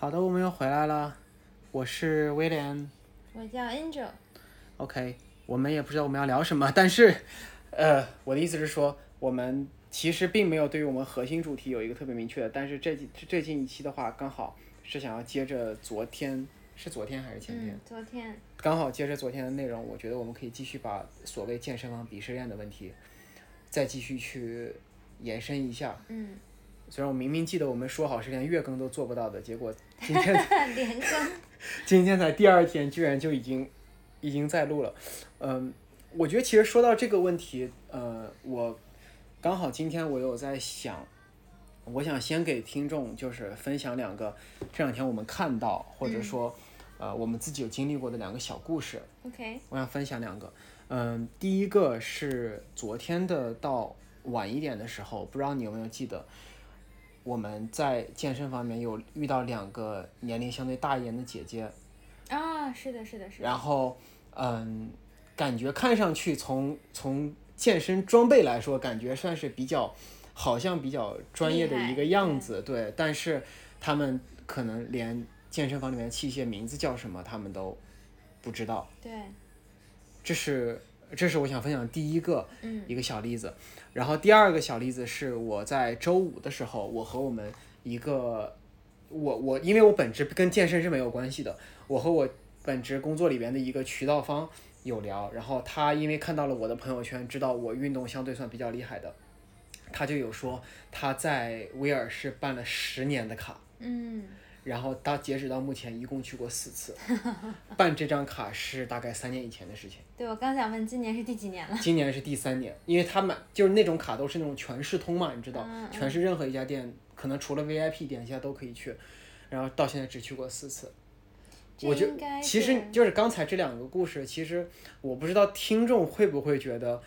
好的，我们又回来了，我是威廉。我叫 Angel。OK，我们也不知道我们要聊什么，但是，呃，我的意思是说，我们其实并没有对于我们核心主题有一个特别明确的，但是这几最近一期的话，刚好是想要接着昨天，是昨天还是前天？嗯，昨天。刚好接着昨天的内容，我觉得我们可以继续把所谓健身房鄙视链的问题，再继续去延伸一下。嗯。虽然我明明记得我们说好是连月更都做不到的，结果 今天连更。今天才第二天，居然就已经已经在录了。嗯，我觉得其实说到这个问题，呃，我刚好今天我有在想，我想先给听众就是分享两个这两天我们看到或者说、呃我们自己有经历过的两个小故事。OK。我想分享两个。嗯，第一个是昨天的到晚一点的时候，不知道你有没有记得，我们在健身房里面有遇到两个年龄相对大一点的姐姐，啊，是的，是的，是的。然后嗯，感觉看上去从从健身装备来说，感觉算是比较好像比较专业的一个样子，对，但是他们可能连健身房里面的器械名字叫什么，他们都不知道。对。这是这是我想分享第一个嗯一个小例子，然后第二个小例子是我在周五的时候，我和我们一个我我因为我本职跟健身是没有关系的，我和我本职工作里边的一个渠道方有聊，然后他因为看到了我的朋友圈，知道我运动相对算比较厉害的，他就有说他在威尔士办了十年的卡，嗯然后到截止到目前一共去过四次，办这张卡是大概三年以前的事情。对，我刚想问，今年是第几年了？今年是第三年，因为他买就是那种卡都是那种全市通嘛，你知道，全市任何一家店，可能除了 VIP 店家都可以去，然后到现在只去过四次。我就其实就是刚才这两个故事，其实我不知道听众会不会觉得，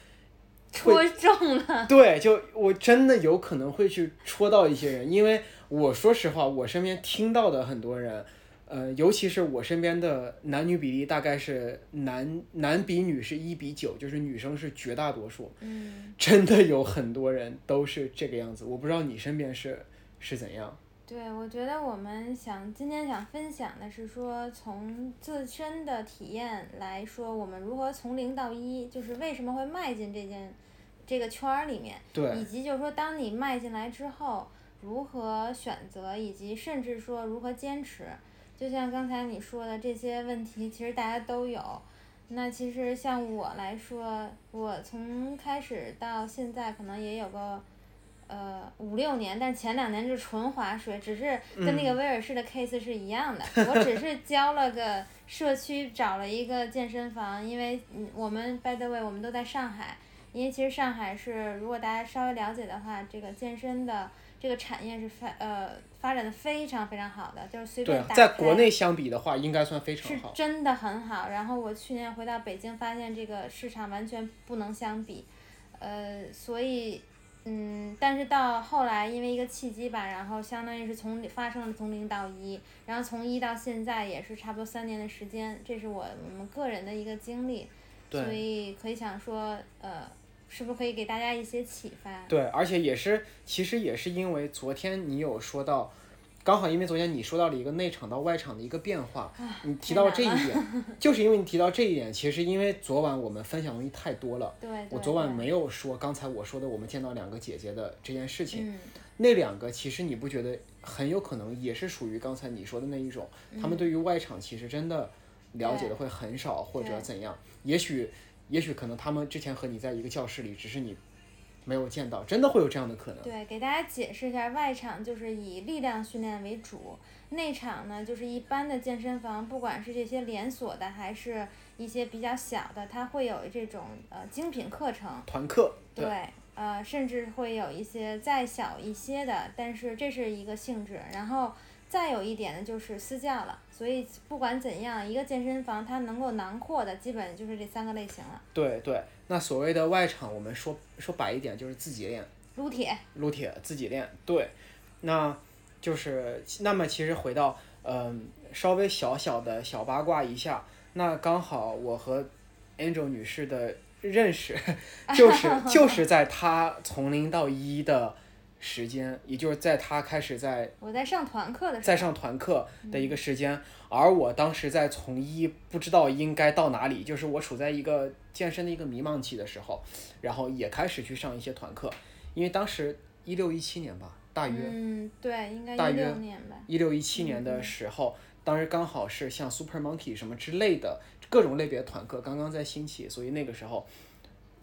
戳中了。对，就我真的有可能会去戳到一些人，因为我说实话，我身边听到的很多人，呃，尤其是我身边的男女比例大概是男男比女是一比九，就是女生是绝大多数。嗯，真的有很多人都是这个样子，我不知道你身边是是怎样。对，我觉得我们想今天想分享的是说，从自身的体验来说，我们如何从零到一，就是为什么会迈进这件这个圈儿里面，对以及就是说，当你迈进来之后，如何选择，以及甚至说如何坚持。就像刚才你说的这些问题，其实大家都有。那其实像我来说，我从开始到现在可能也有个呃五六年，但前两年就是纯划水，只是跟那个威尔士的 case 是一样的。我只是交了个社区，找了一个健身房，因为嗯我们 by the way 我们都在上海，因为其实上海是如果大家稍微了解的话，这个健身的这个产业是发呃发展的非常非常好的，就是随对便，打开。在国内相比的话，应该算非常是好。真的很好。然后我去年回到北京，发现这个市场完全不能相比，呃，所以，嗯，但是到后来因为一个契机吧，然后相当于是从发生了从零到一，然后从一到现在也是差不多三年的时间，这是我我们个人的一个经历，所以可以想说，呃，是不是可以给大家一些启发？对，而且也是，其实也是因为昨天你有说到，刚好因为昨天你说到了一个内场到外场的一个变化，你提到了这一点，就是因为你提到这一点，其实因为昨晚我们分享东西太多了，对对我昨晚没有说刚才我说的我们见到两个姐姐的这件事情，嗯那两个其实你不觉得很有可能也是属于刚才你说的那一种，他们对于外场其实真的了解的会很少或者怎样，也许也许可能他们之前和你在一个教室里，只是你没有见到，真的会有这样的可能。对，给大家解释一下，外场就是以力量训练为主，内场呢就是一般的健身房，不管是这些连锁的，还是一些比较小的，它会有这种呃精品课程，团课，对，呃，甚至会有一些再小一些的，但是这是一个性质，然后再有一点呢就是私教了，所以不管怎样，一个健身房它能够囊括的，基本就是这三个类型了，对对。那所谓的外场，我们说说白一点，就是自己练，撸铁，撸铁自己练。对，那就是那么其实回到嗯、稍微小小的小八卦一下，那刚好我和 Angel 女士的认识，就是 就是在她从零到一的时间，也就是在他开始在我在上团课的时候，在上团课的一个时间，而我当时在从医，不知道应该到哪里，就是我处在一个健身的一个迷茫期的时候，然后也开始去上一些团课，因为当时一六一七年吧，大约嗯，对，应该一六年吧。一六一七年的时候，当时刚好是像 Super Monkey 什么之类的各种类别的团课刚刚在兴起，所以那个时候，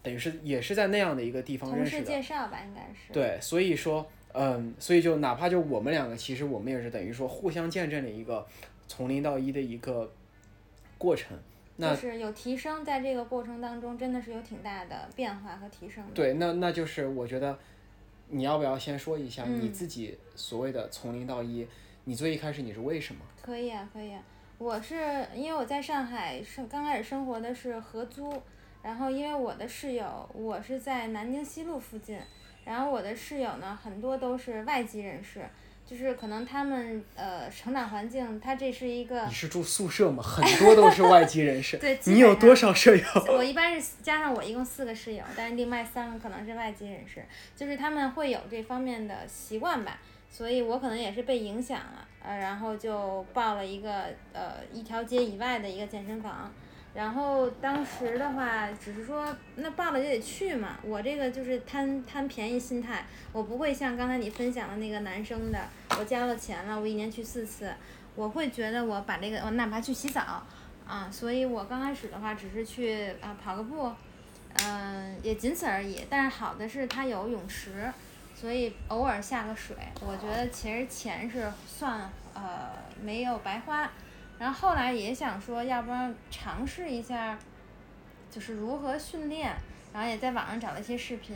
等于是也是在那样的一个地方同事认识的。介绍吧，应该是。对，所以说，嗯，所以就哪怕就我们两个，其实我们也是等于说互相见证了一个从零到一的一个过程。那就是有提升，在这个过程当中，真的是有挺大的变化和提升的。对，那那就是我觉得，你要不要先说一下嗯你自己所谓的从零到一？你最一开始你是为什么？可以啊，可以啊。我是因为我在上海是刚开始生活的是合租，然后因为我的室友，我是在南京西路附近，然后我的室友呢很多都是外籍人士，就是可能他们呃成长环境，他这是一个你是住宿舍吗？很多都是外籍人士。对，你有多少舍友？我一般是加上我一共四个室友，但是另外三个可能是外籍人士，就是他们会有这方面的习惯吧，所以我可能也是被影响了，呃，然后就报了一个呃一条街以外的一个健身房，然后当时的话只是说那报了就得去嘛，我这个就是贪贪便宜心态，我不会像刚才你分享的那个男生的，我交了钱了，我一年去四次，我会觉得我把这个我哪怕去洗澡。啊，所以我刚开始的话只是去啊跑个步，嗯、也仅此而已。但是好的是它有泳池，所以偶尔下个水，我觉得其实钱是算呃没有白花。然后后来也想说，要不然尝试一下，就是如何训练，然后也在网上找了一些视频，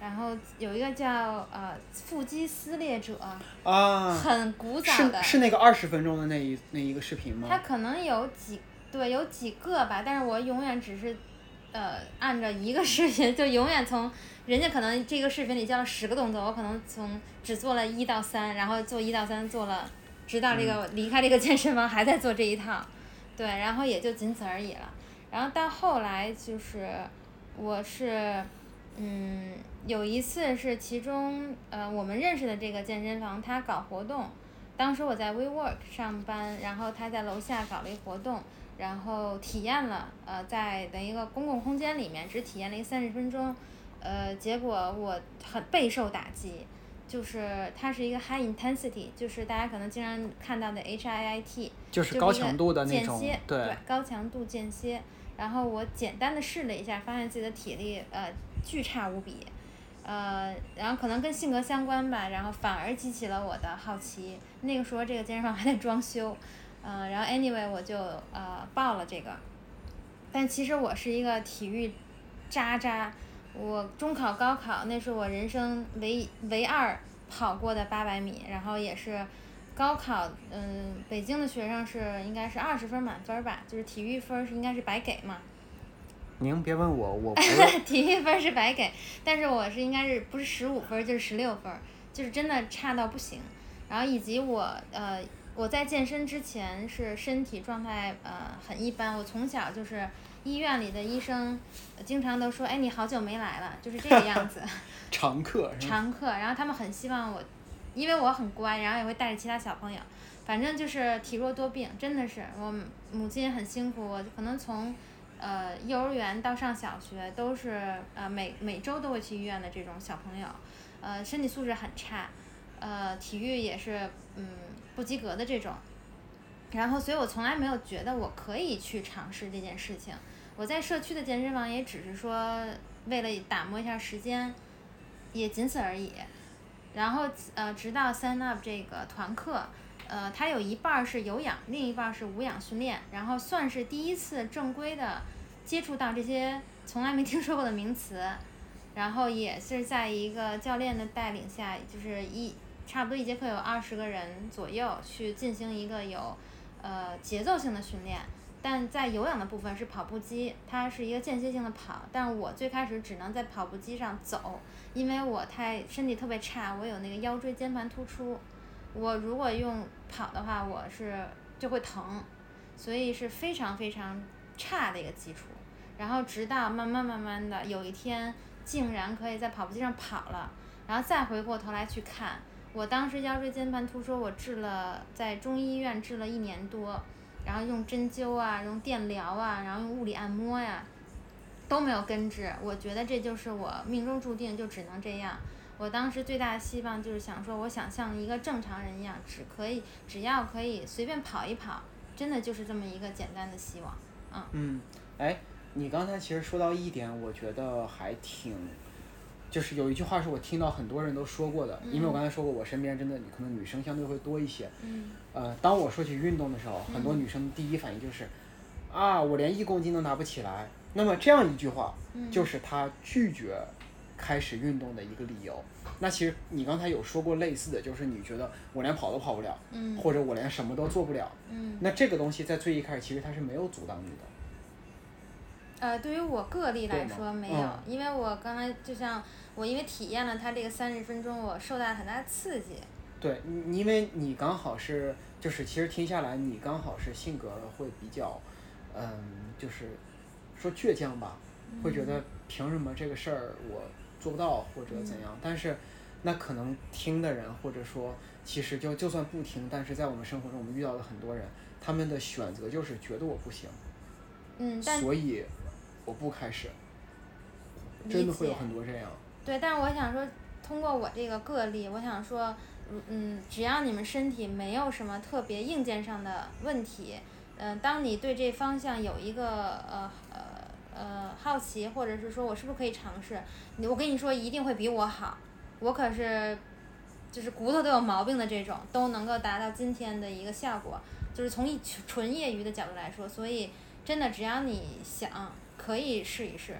然后有一个叫呃腹肌撕裂者，啊，很古早的，是是那个二十分钟的那一那一个视频吗？它可能有几对有几个吧，但是我永远只是，呃，按照一个视频就永远从人家可能这个视频里教了十个动作，我可能从只做了一到三，然后做一到三做了，直到这个离开这个健身房还在做这一套，对，然后也就仅此而已了。然后到后来就是我是。嗯，有一次是其中呃我们认识的这个健身房，他搞活动，当时我在 WeWork 上班，然后他在楼下搞了一活动，然后体验了，呃，在的一个公共空间里面只体验了一三十分钟，呃，结果我很备受打击，就是它是一个 high intensity，就是大家可能经常看到的 HIIT，就是高强度的那种间歇，，对，高强度间歇。然后我简单的试了一下，发现自己的体力呃巨差无比，呃，然后可能跟性格相关吧，然后反而激起了我的好奇。那个时候这个健身房还在装修，呃，然后 anyway 我就呃报了这个，但其实我是一个体育渣渣，我中考、高考那是我人生唯唯二跑过的八百米，然后也是高考，嗯，北京的学生是应该是二十分满分吧，就是体育分儿是应该是白给嘛，您别问我，我 体育分儿是白给，但是我是应该是不是十五分儿就是十六分儿，就是真的差到不行。然后以及我呃我在健身之前是身体状态呃很一般，我从小就是医院里的医生呃经常都说，哎你好久没来了，就是这个样子。常客，常客，然后他们很希望我，因为我很乖，然后也会带着其他小朋友，反正就是体弱多病，真的是我母亲很辛苦，我可能从呃幼儿园到上小学都是呃每每周都会去医院的这种小朋友，呃身体素质很差，呃体育也是嗯不及格的这种，然后所以我从来没有觉得我可以去尝试这件事情，我在社区的健身房也只是说为了打磨一下时间。也仅此而已。然后呃，直到 Sign Up 这个团课，呃，它有一半是有氧，另一半是无氧训练，然后算是第一次正规的接触到这些从来没听说过的名词，然后也是在一个教练的带领下，就是一差不多一节课有二十个人左右去进行一个有呃节奏性的训练。但在有氧的部分是跑步机，它是一个间歇性的跑，但我最开始只能在跑步机上走，因为我太身体特别差，我有那个腰椎间盘突出，我如果用跑的话，我是就会疼，所以是非常非常差的一个基础。然后直到慢慢慢慢的有一天，竟然可以在跑步机上跑了，然后再回过头来去看，我当时腰椎间盘突出，我治了在中医院治了一年多，然后用针灸啊，用电疗啊，然后用物理按摩呀，都没有根治。我觉得这就是我命中注定就只能这样。我当时最大的希望就是想说，我想像一个正常人一样，只可以只要可以随便跑一跑，真的就是这么一个简单的希望。嗯嗯，哎，你刚才其实说到一点，我觉得还挺，就是有一句话是我听到很多人都说过的，因为我刚才说过，我身边真的可能女生相对会多一些。嗯呃，当我说起运动的时候，很多女生第一反应就是，啊，我连一公斤都拿不起来。那么这样一句话，嗯，就是她拒绝开始运动的一个理由。那其实你刚才有说过类似的，就是你觉得我连跑都跑不了，嗯或者我连什么都做不了。嗯。那这个东西在最一开始其实它是没有阻挡你的。呃，对于我个例来说没有，嗯因为我刚才就像我因为体验了它这个三十分钟，我受到了很大的刺激。对，你因为你刚好是，就是其实听下来，你刚好是性格会比较，嗯，就是说倔强吧，会觉得凭什么这个事儿我做不到或者怎样？但是，那可能听的人或者说，其实就就算不听，但是在我们生活中我们遇到的很多人，他们的选择就是觉得我不行，嗯，但所以我不开始，真的会有很多这样。对，但是我想说，通过我这个个例，我想说，嗯嗯，只要你们身体没有什么特别硬件上的问题，嗯、当你对这方向有一个呃呃呃好奇，或者是说我是不是可以尝试，你我跟你说一定会比我好，我可是就是骨头都有毛病的这种，都能够达到今天的一个效果，就是从一纯业余的角度来说，所以真的只要你想，可以试一试。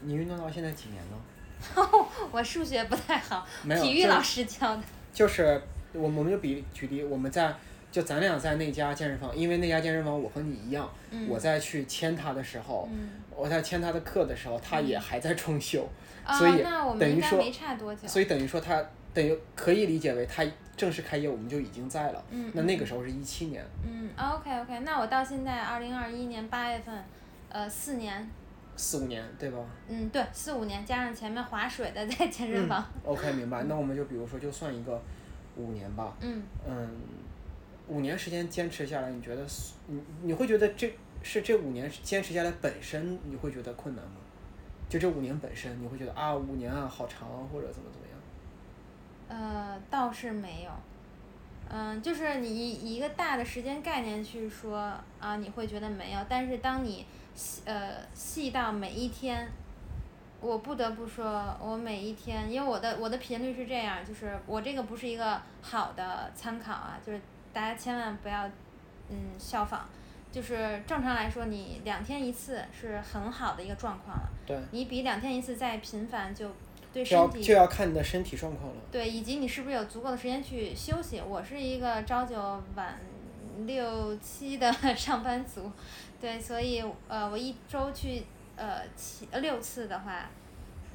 你运动到现在几年了？我数学不太好，体育老师教的。就是我们我们就比举例，我们在就咱俩在那家健身房，因为那家健身房我和你一样，嗯。我在去签他的时候，嗯，我在签他的课的时候，他也还在装修，啊、所以那我等于说们应该没差多久。所以等于说他等于可以理解为他正式开业我们就已经在了。嗯，那那个时候是一七年，嗯，OK OK，那我到现在二零二一年八月份，呃，四年，四五年对吧？嗯，对，四五年加上前面划水的在健身房，OK，明白。那我们就比如说就算一个五年吧，嗯嗯，五年时间坚持下来，你觉得你你会觉得这是这五年坚持下来本身你会觉得困难吗？就这五年本身，你会觉得啊五年啊好长或者怎么怎么样？呃，倒是没有。嗯，就是你以一个大的时间概念去说啊，你会觉得没有，但是当你细呃细到每一天，我不得不说，我每一天，因为我的我的频率是这样，就是我这个不是一个好的参考啊，就是大家千万不要嗯效仿，就是正常来说，你两天一次是很好的一个状况了，对，你比两天一次再频繁就对身体就要看你的身体状况了。对，以及你是不是有足够的时间去休息？我是一个朝九晚六七的 上班族，对，所以呃，我一周去呃七呃六次的话，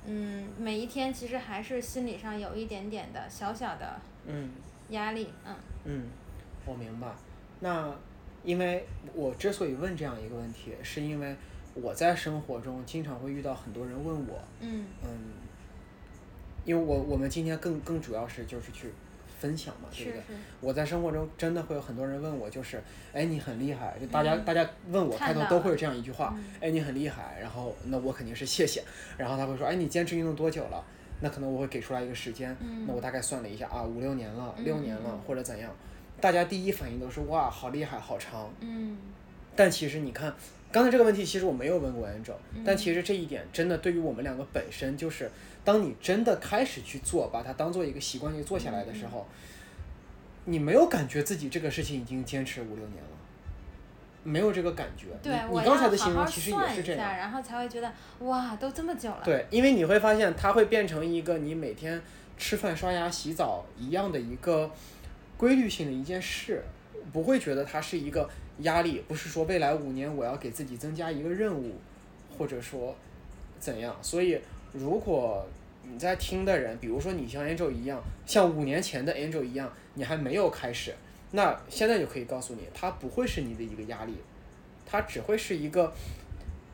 嗯，每一天其实还是心理上有一点点的小小的嗯压力，嗯嗯，我明白。那因为我之所以问这样一个问题，是因为我在生活中经常会遇到很多人问我，嗯嗯，因为我我们今天更更主要是就是去分享嘛，对不对？是是，我在生活中真的会有很多人问我，就是，哎，你很厉害，就大家、嗯。大家问我开头都会有这样一句话，嗯哎，你很厉害，然后那我肯定是谢谢，然后他会说，哎，你坚持运动多久了？那可能我会给出来一个时间，嗯。那我大概算了一下啊，五六年了，嗯。六年了嗯或者怎样，大家第一反应都是哇，好厉害，好长，嗯。但其实你看，刚才这个问题其实我没有问过 Angel，嗯。但其实这一点真的对于我们两个本身就是，当你真的开始去做，把它当做一个习惯去做下来的时候，你没有感觉自己这个事情已经坚持五六年了，没有这个感觉。对，你刚才的形容其实也是这样。然后才会觉得哇，都这么久了，对，因为你会发现它会变成一个你每天吃饭、刷牙、洗澡一样的一个规律性的一件事，不会觉得它是一个压力，不是说未来五年我要给自己增加一个任务，或者说怎样。所以，如果你在听的人，比如说你像 Angel 一样，像五年前的 Angel 一样，你还没有开始，那现在就可以告诉你，它不会是你的一个压力，它只会是一个。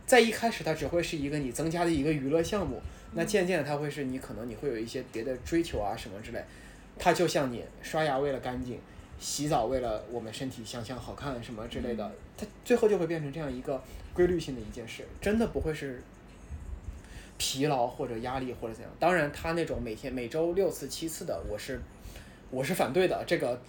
在一开始，它只会是一个你增加的一个娱乐项目，那渐渐的它会是你可能你会有一些别的追求啊什么之类，它就像你刷牙为了干净，洗澡为了我们身体想象好看什么之类的，它最后就会变成这样一个规律性的一件事，真的不会是疲劳或者压力或者怎样。当然，他那种每天每周六次七次的，我是我是反对的，这个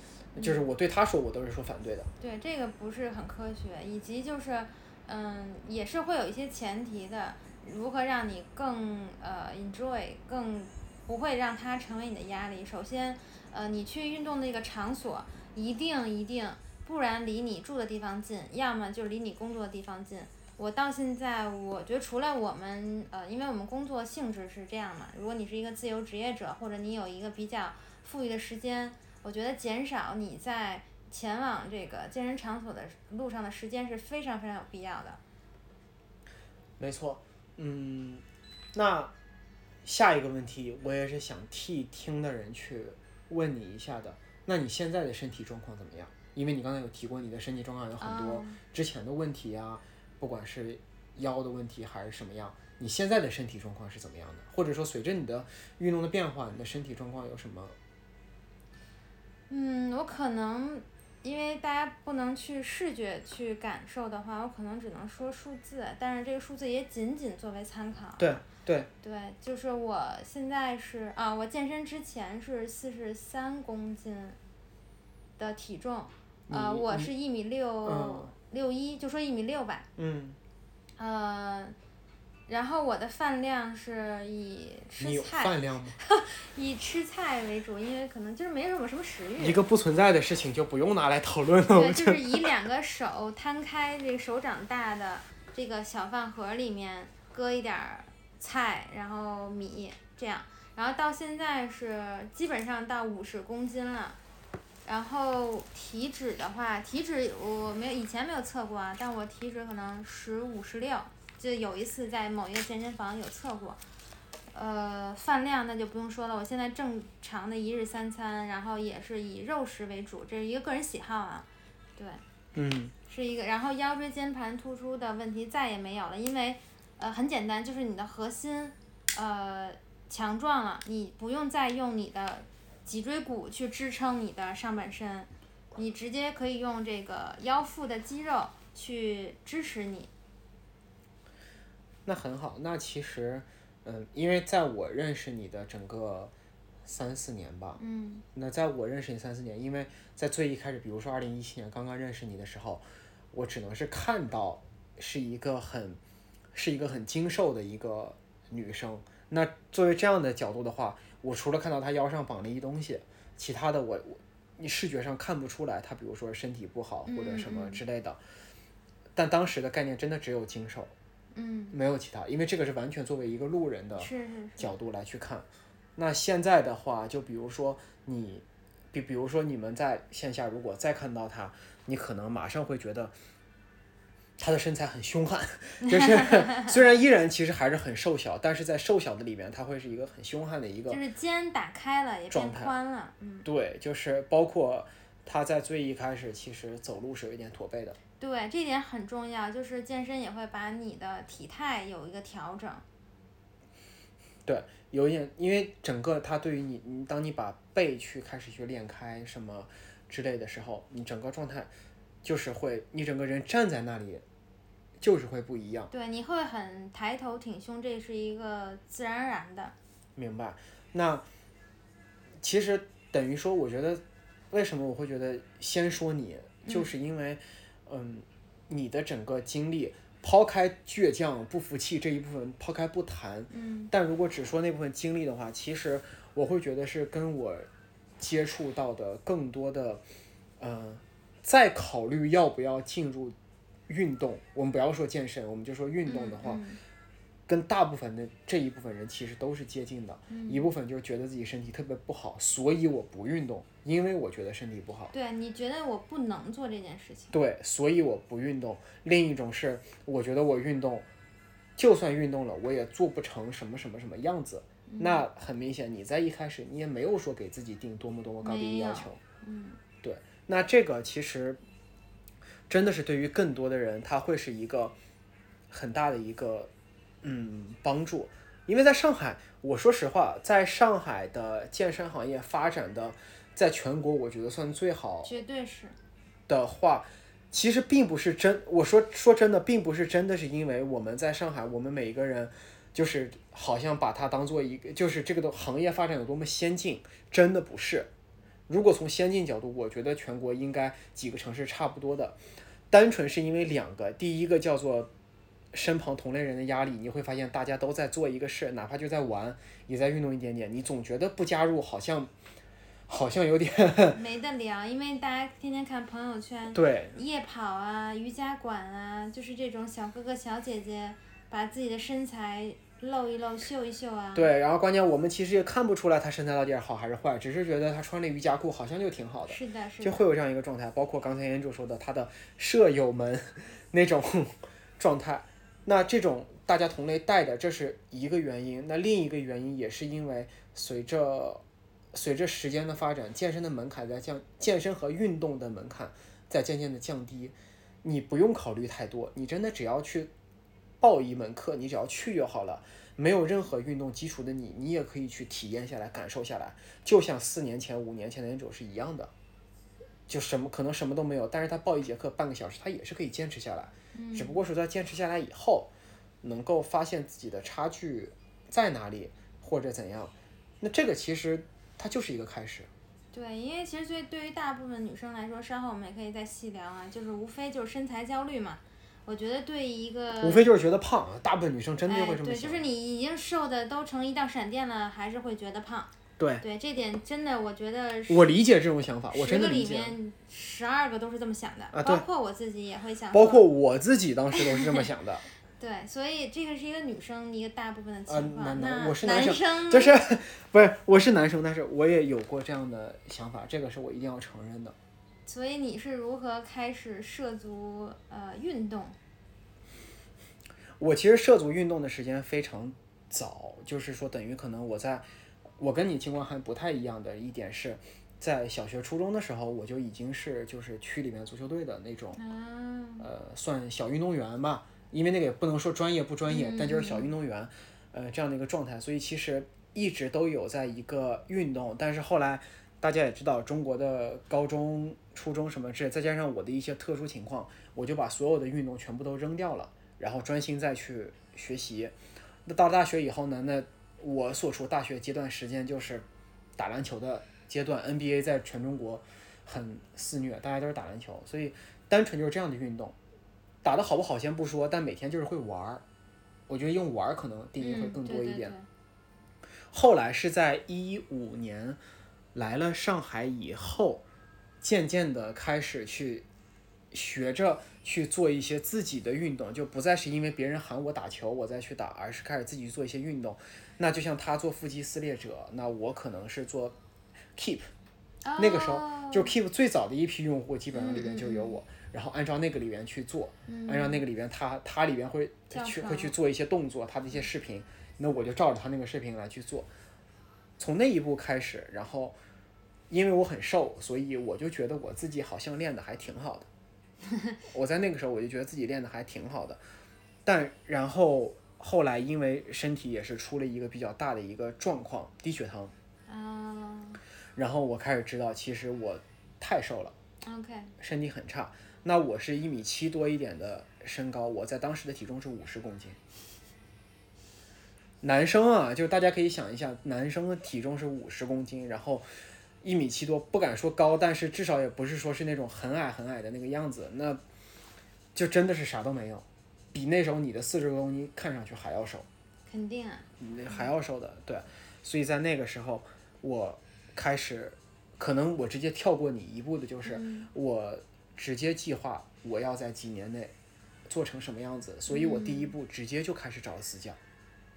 就是我对他说我都是说反对的。对，这个不是很科学，以及就是，嗯，也是会有一些前提的，如何让你更呃 enjoy，更不会让它成为你的压力。首先，呃，你去运动的一个场所，一定一定，不然离你住的地方近，要么就离你工作的地方近。我到现在，我觉得除了我们，呃，因为我们工作性质是这样嘛，如果你是一个自由职业者，或者你有一个比较富裕的时间，我觉得减少你在前往这个健身场所的路上的时间是非常非常有必要的。没错，嗯，那下一个问题我也是想替听的人去问你一下的。那你现在的身体状况怎么样？因为你刚才有提过你的身体状况有很多嗯之前的问题啊，不管是腰的问题还是什么样，你现在的身体状况是怎么样的？或者说随着你的运动的变化，你的身体状况有什么？嗯，我可能因为大家不能去视觉去感受的话，我可能只能说数字，但是这个数字也仅仅作为参考。对对，对，就是我现在是啊，我健身之前是四十三公斤的体重，呃，我是一米六嗯六一，就说一米六吧，嗯，呃，然后我的饭量是以吃菜饭量吗？以吃菜为主，因为可能就是没什么什么食欲。一个不存在的事情就不用拿来讨论了，对，就是以两个手摊开这个手掌大的这个小饭盒里面搁一点儿菜，然后米这样，然后到现在是基本上到五十公斤了。然后体脂的话，体脂我没有以前没有测过啊，但我体脂可能十五十六，就有一次在某一个健身房有测过。呃，饭量那就不用说了，我现在正常的一日三餐，然后也是以肉食为主，这是一个个人喜好啊。对，嗯是一个，然后腰椎间盘突出的问题再也没有了，因为呃很简单，就是你的核心呃强壮了，你不用再用你的脊椎骨去支撑你的上半身，你直接可以用这个腰腹的肌肉去支持你。那很好，那其实，嗯，因为在我认识你的整个三四年吧，嗯那在我认识你三四年，因为在最一开始，比如说二零一七年刚刚认识你的时候，我只能是看到是一个很是一个很精瘦的一个女生。那作为这样的角度的话，我除了看到他腰上绑了一东西，其他的我我你视觉上看不出来他，比如说身体不好或者什么之类的。但当时的概念真的只有经手，嗯，没有其他，因为这个是完全作为一个路人的角度来去看。那现在的话，就比如说你，比比如说你们在线下如果再看到他，你可能马上会觉得他的身材很凶悍，就是 虽然依然其实还是很瘦小，但是在瘦小的里面，他会是一个很凶悍的一个就是肩打开了，也变宽了，嗯，对，就是包括他在最一开始其实走路是有一点驼背的。对，这点很重要，就是健身也会把你的体态有一个调整。对有一点，因为整个他对于你，你当你把背去开始去练开什么之类的时候，你整个状态就是会，你整个人站在那里就是会不一样，对，你会很抬头挺胸，这是一个自然而然的。明白？那其实等于说，我觉得为什么我会觉得先说你，就是因为，嗯，你的整个经历，抛开倔强、不服气这一部分，抛开不谈，嗯但如果只说那部分经历的话，其实我会觉得是跟我接触到的更多的，呃，在考虑要不要进入运动，我们不要说健身，我们就说运动的话，嗯跟大部分的这一部分人其实都是接近的。嗯一部分就是觉得自己身体特别不好，所以我不运动，因为我觉得身体不好。对，你觉得我不能做这件事情。对，所以我不运动。另一种是，我觉得我运动，就算运动了，我也做不成什么什么什么样子。嗯那很明显，你在一开始你也没有说给自己定多么多么高的一个要求。嗯，对，那这个其实真的是对于更多的人，他会是一个很大的一个嗯帮助。因为在上海，我说实话，在上海的健身行业发展的，在全国我觉得算最好绝对是。的话，其实并不是真，我说说真的，并不是真的是因为我们在上海，我们每一个人就是好像把它当做一个，就是这个的行业发展有多么先进，真的不是。如果从先进角度，我觉得全国应该几个城市差不多的，单纯是因为两个，第一个叫做身旁同类人的压力，你会发现大家都在做一个事，哪怕就在玩，也在运动一点点，你总觉得不加入好像好像有点 没得聊，因为大家天天看朋友圈，对。夜跑啊、瑜伽馆啊，就是这种小哥哥小姐姐把自己的身材露一露、秀一秀啊。对，然后关键我们其实也看不出来他身材到底是好还是坏，只是觉得他穿了瑜伽裤好像就挺好的。是的，是的。就会有这样一个状态，包括刚才严主说的他的舍友们那种 状态，那这种大家同类带的，这是一个原因。那另一个原因也是因为随着随着时间的发展，健身的门槛在降，健身和运动的门槛在渐渐的降低。你不用考虑太多，你真的只要去报一门课，你只要去就好了。没有任何运动基础的你，你也可以去体验下来、感受下来，就像四年前、五年前的那种是一样的。就什么可能什么都没有，但是他报一节课半个小时，他也是可以坚持下来。只不过是在坚持下来以后，能够发现自己的差距在哪里或者怎样。那这个其实它就是一个开始。对，因为其实对对于大部分女生来说，稍后我们也可以再细聊啊，就是无非就是身材焦虑嘛。我觉得对一个无非就是觉得胖，大部分女生真的会这么对，就是你已经瘦的都成一道闪电了，还是会觉得胖。对，对，这点真的我觉得是我理解这种想法，我十个里真的理解。面十二个都是这么想的，啊包括我自己也会想。包括我自己当时都是这么想的，对，所以这个是一个女生一个大部分的呃情况。男男那我是男生生就是 不是我是男生，但是我也有过这样的想法，这个是我一定要承认的。所以你是如何开始涉足呃运动？我其实涉足运动的时间非常早，就是说等于可能我在，我跟你情况还不太一样的一点是，在小学初中的时候我就已经是就是区里面足球队的那种，啊，呃，算小运动员吧，因为那个也不能说专业不专业，但就是小运动员，呃，这样的一个状态，所以其实一直都有在一个运动，但是后来大家也知道中国的高中、初中什么这，再加上我的一些特殊情况，我就把所有的运动全部都扔掉了，然后专心再去学习。那到大学以后呢，那我所处大学阶段时间就是打篮球的阶段，NBA 在全中国很肆虐，大家都是打篮球，所以单纯就是这样的运动。打得好不好先不说，但每天就是会玩儿。我觉得用玩儿可能定义会嗯更多一点。对对对后来是在一五年来了上海以后，渐渐的开始去学着去做一些自己的运动，就不再是因为别人喊我打球我再去打，而是开始自己做一些运动。那就像他做腹肌撕裂者，那我可能是做 keep，那个时候哦。就 Keep 最早的一批用户，基本上里边就有我，然后按照那个里边去做，嗯。按照那个里边他他里边会去会去做一些动作，他的一些视频，那我就照着他那个视频来去做。从那一步开始，然后因为我很瘦，所以我就觉得我自己好像练的还挺好的。我在那个时候我就觉得自己练的还挺好的，但然后后来因为身体也是出了一个比较大的一个状况，低血糖，啊然后我开始知道其实我太瘦了。，OK，身体很差。那我是一米七多一点的身高，我在当时的体重是五十公斤。男生啊，就大家可以想一下，男生的体重是五十公斤，然后一米七多，不敢说高，但是至少也不是说是那种很矮很矮的那个样子，那就真的是啥都没有，比那时候你的四十多公斤看上去还要瘦。肯定啊，那还要瘦的，对，所以在那个时候，我开始，可能我直接跳过你一步的，就是嗯我直接计划我要在几年内做成什么样子，所以我第一步直接就开始找了私教，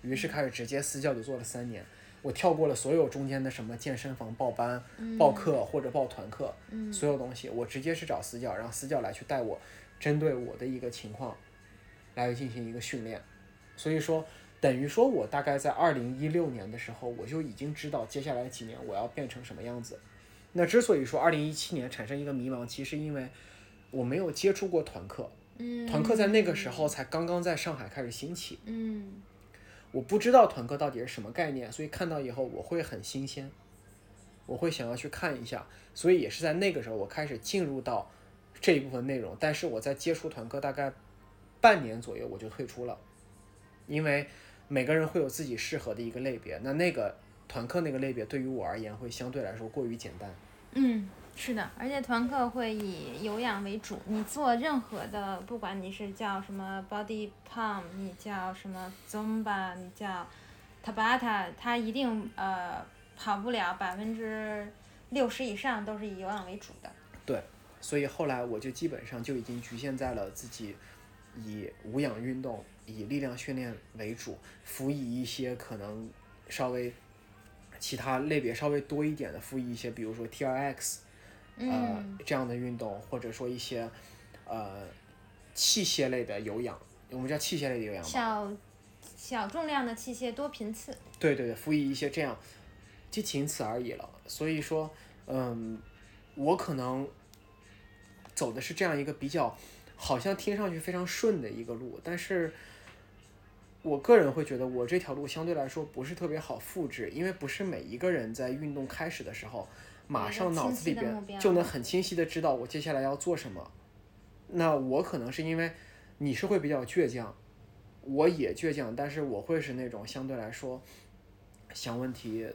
于是开始直接私教就做了三年，我跳过了所有中间的什么健身房报班、报课或者报团课，嗯所有东西，我直接是找私教，让私教来去带我，针对我的一个情况来进行一个训练。所以说，等于说我大概在二零一六年的时候，我就已经知道接下来几年我要变成什么样子。那之所以说二零一七年产生一个迷茫，其实因为我没有接触过团课，嗯，团课在那个时候才刚刚在上海开始兴起。嗯我不知道团课到底是什么概念，所以看到以后我会很新鲜，我会想要去看一下，所以也是在那个时候我开始进入到这一部分内容，但是我在接触团课大概半年左右我就退出了，因为每个人会有自己适合的一个类别，那那个团课那个类别对于我而言会相对来说过于简单。嗯，是的，而且团课会以有氧为主，你做任何的，不管你是叫什么 body pump，你叫什么 zumba，你叫 tabata，它一定呃跑不了百分之六十以上都是以有氧为主的。对所以后来我就基本上就已经局限在了自己以无氧运动、以力量训练为主，辅以一些可能稍微其他类别稍微多一点的，辅以一些比如说 T R X 呃嗯，这样的运动，或者说一些呃器械类的有氧，我们叫器械类的有氧吧。小小重量的器械多频次。对对对，辅以一些这样，就仅此而已了。所以说，嗯，我可能走的是这样一个比较，好像听上去非常顺的一个路，但是我个人会觉得我这条路相对来说不是特别好复制，因为不是每一个人在运动开始的时候，马上脑子里边就能很清晰的知道我接下来要做什么。那我可能是因为你是会比较倔强，我也倔强，但是我会是那种相对来说想问题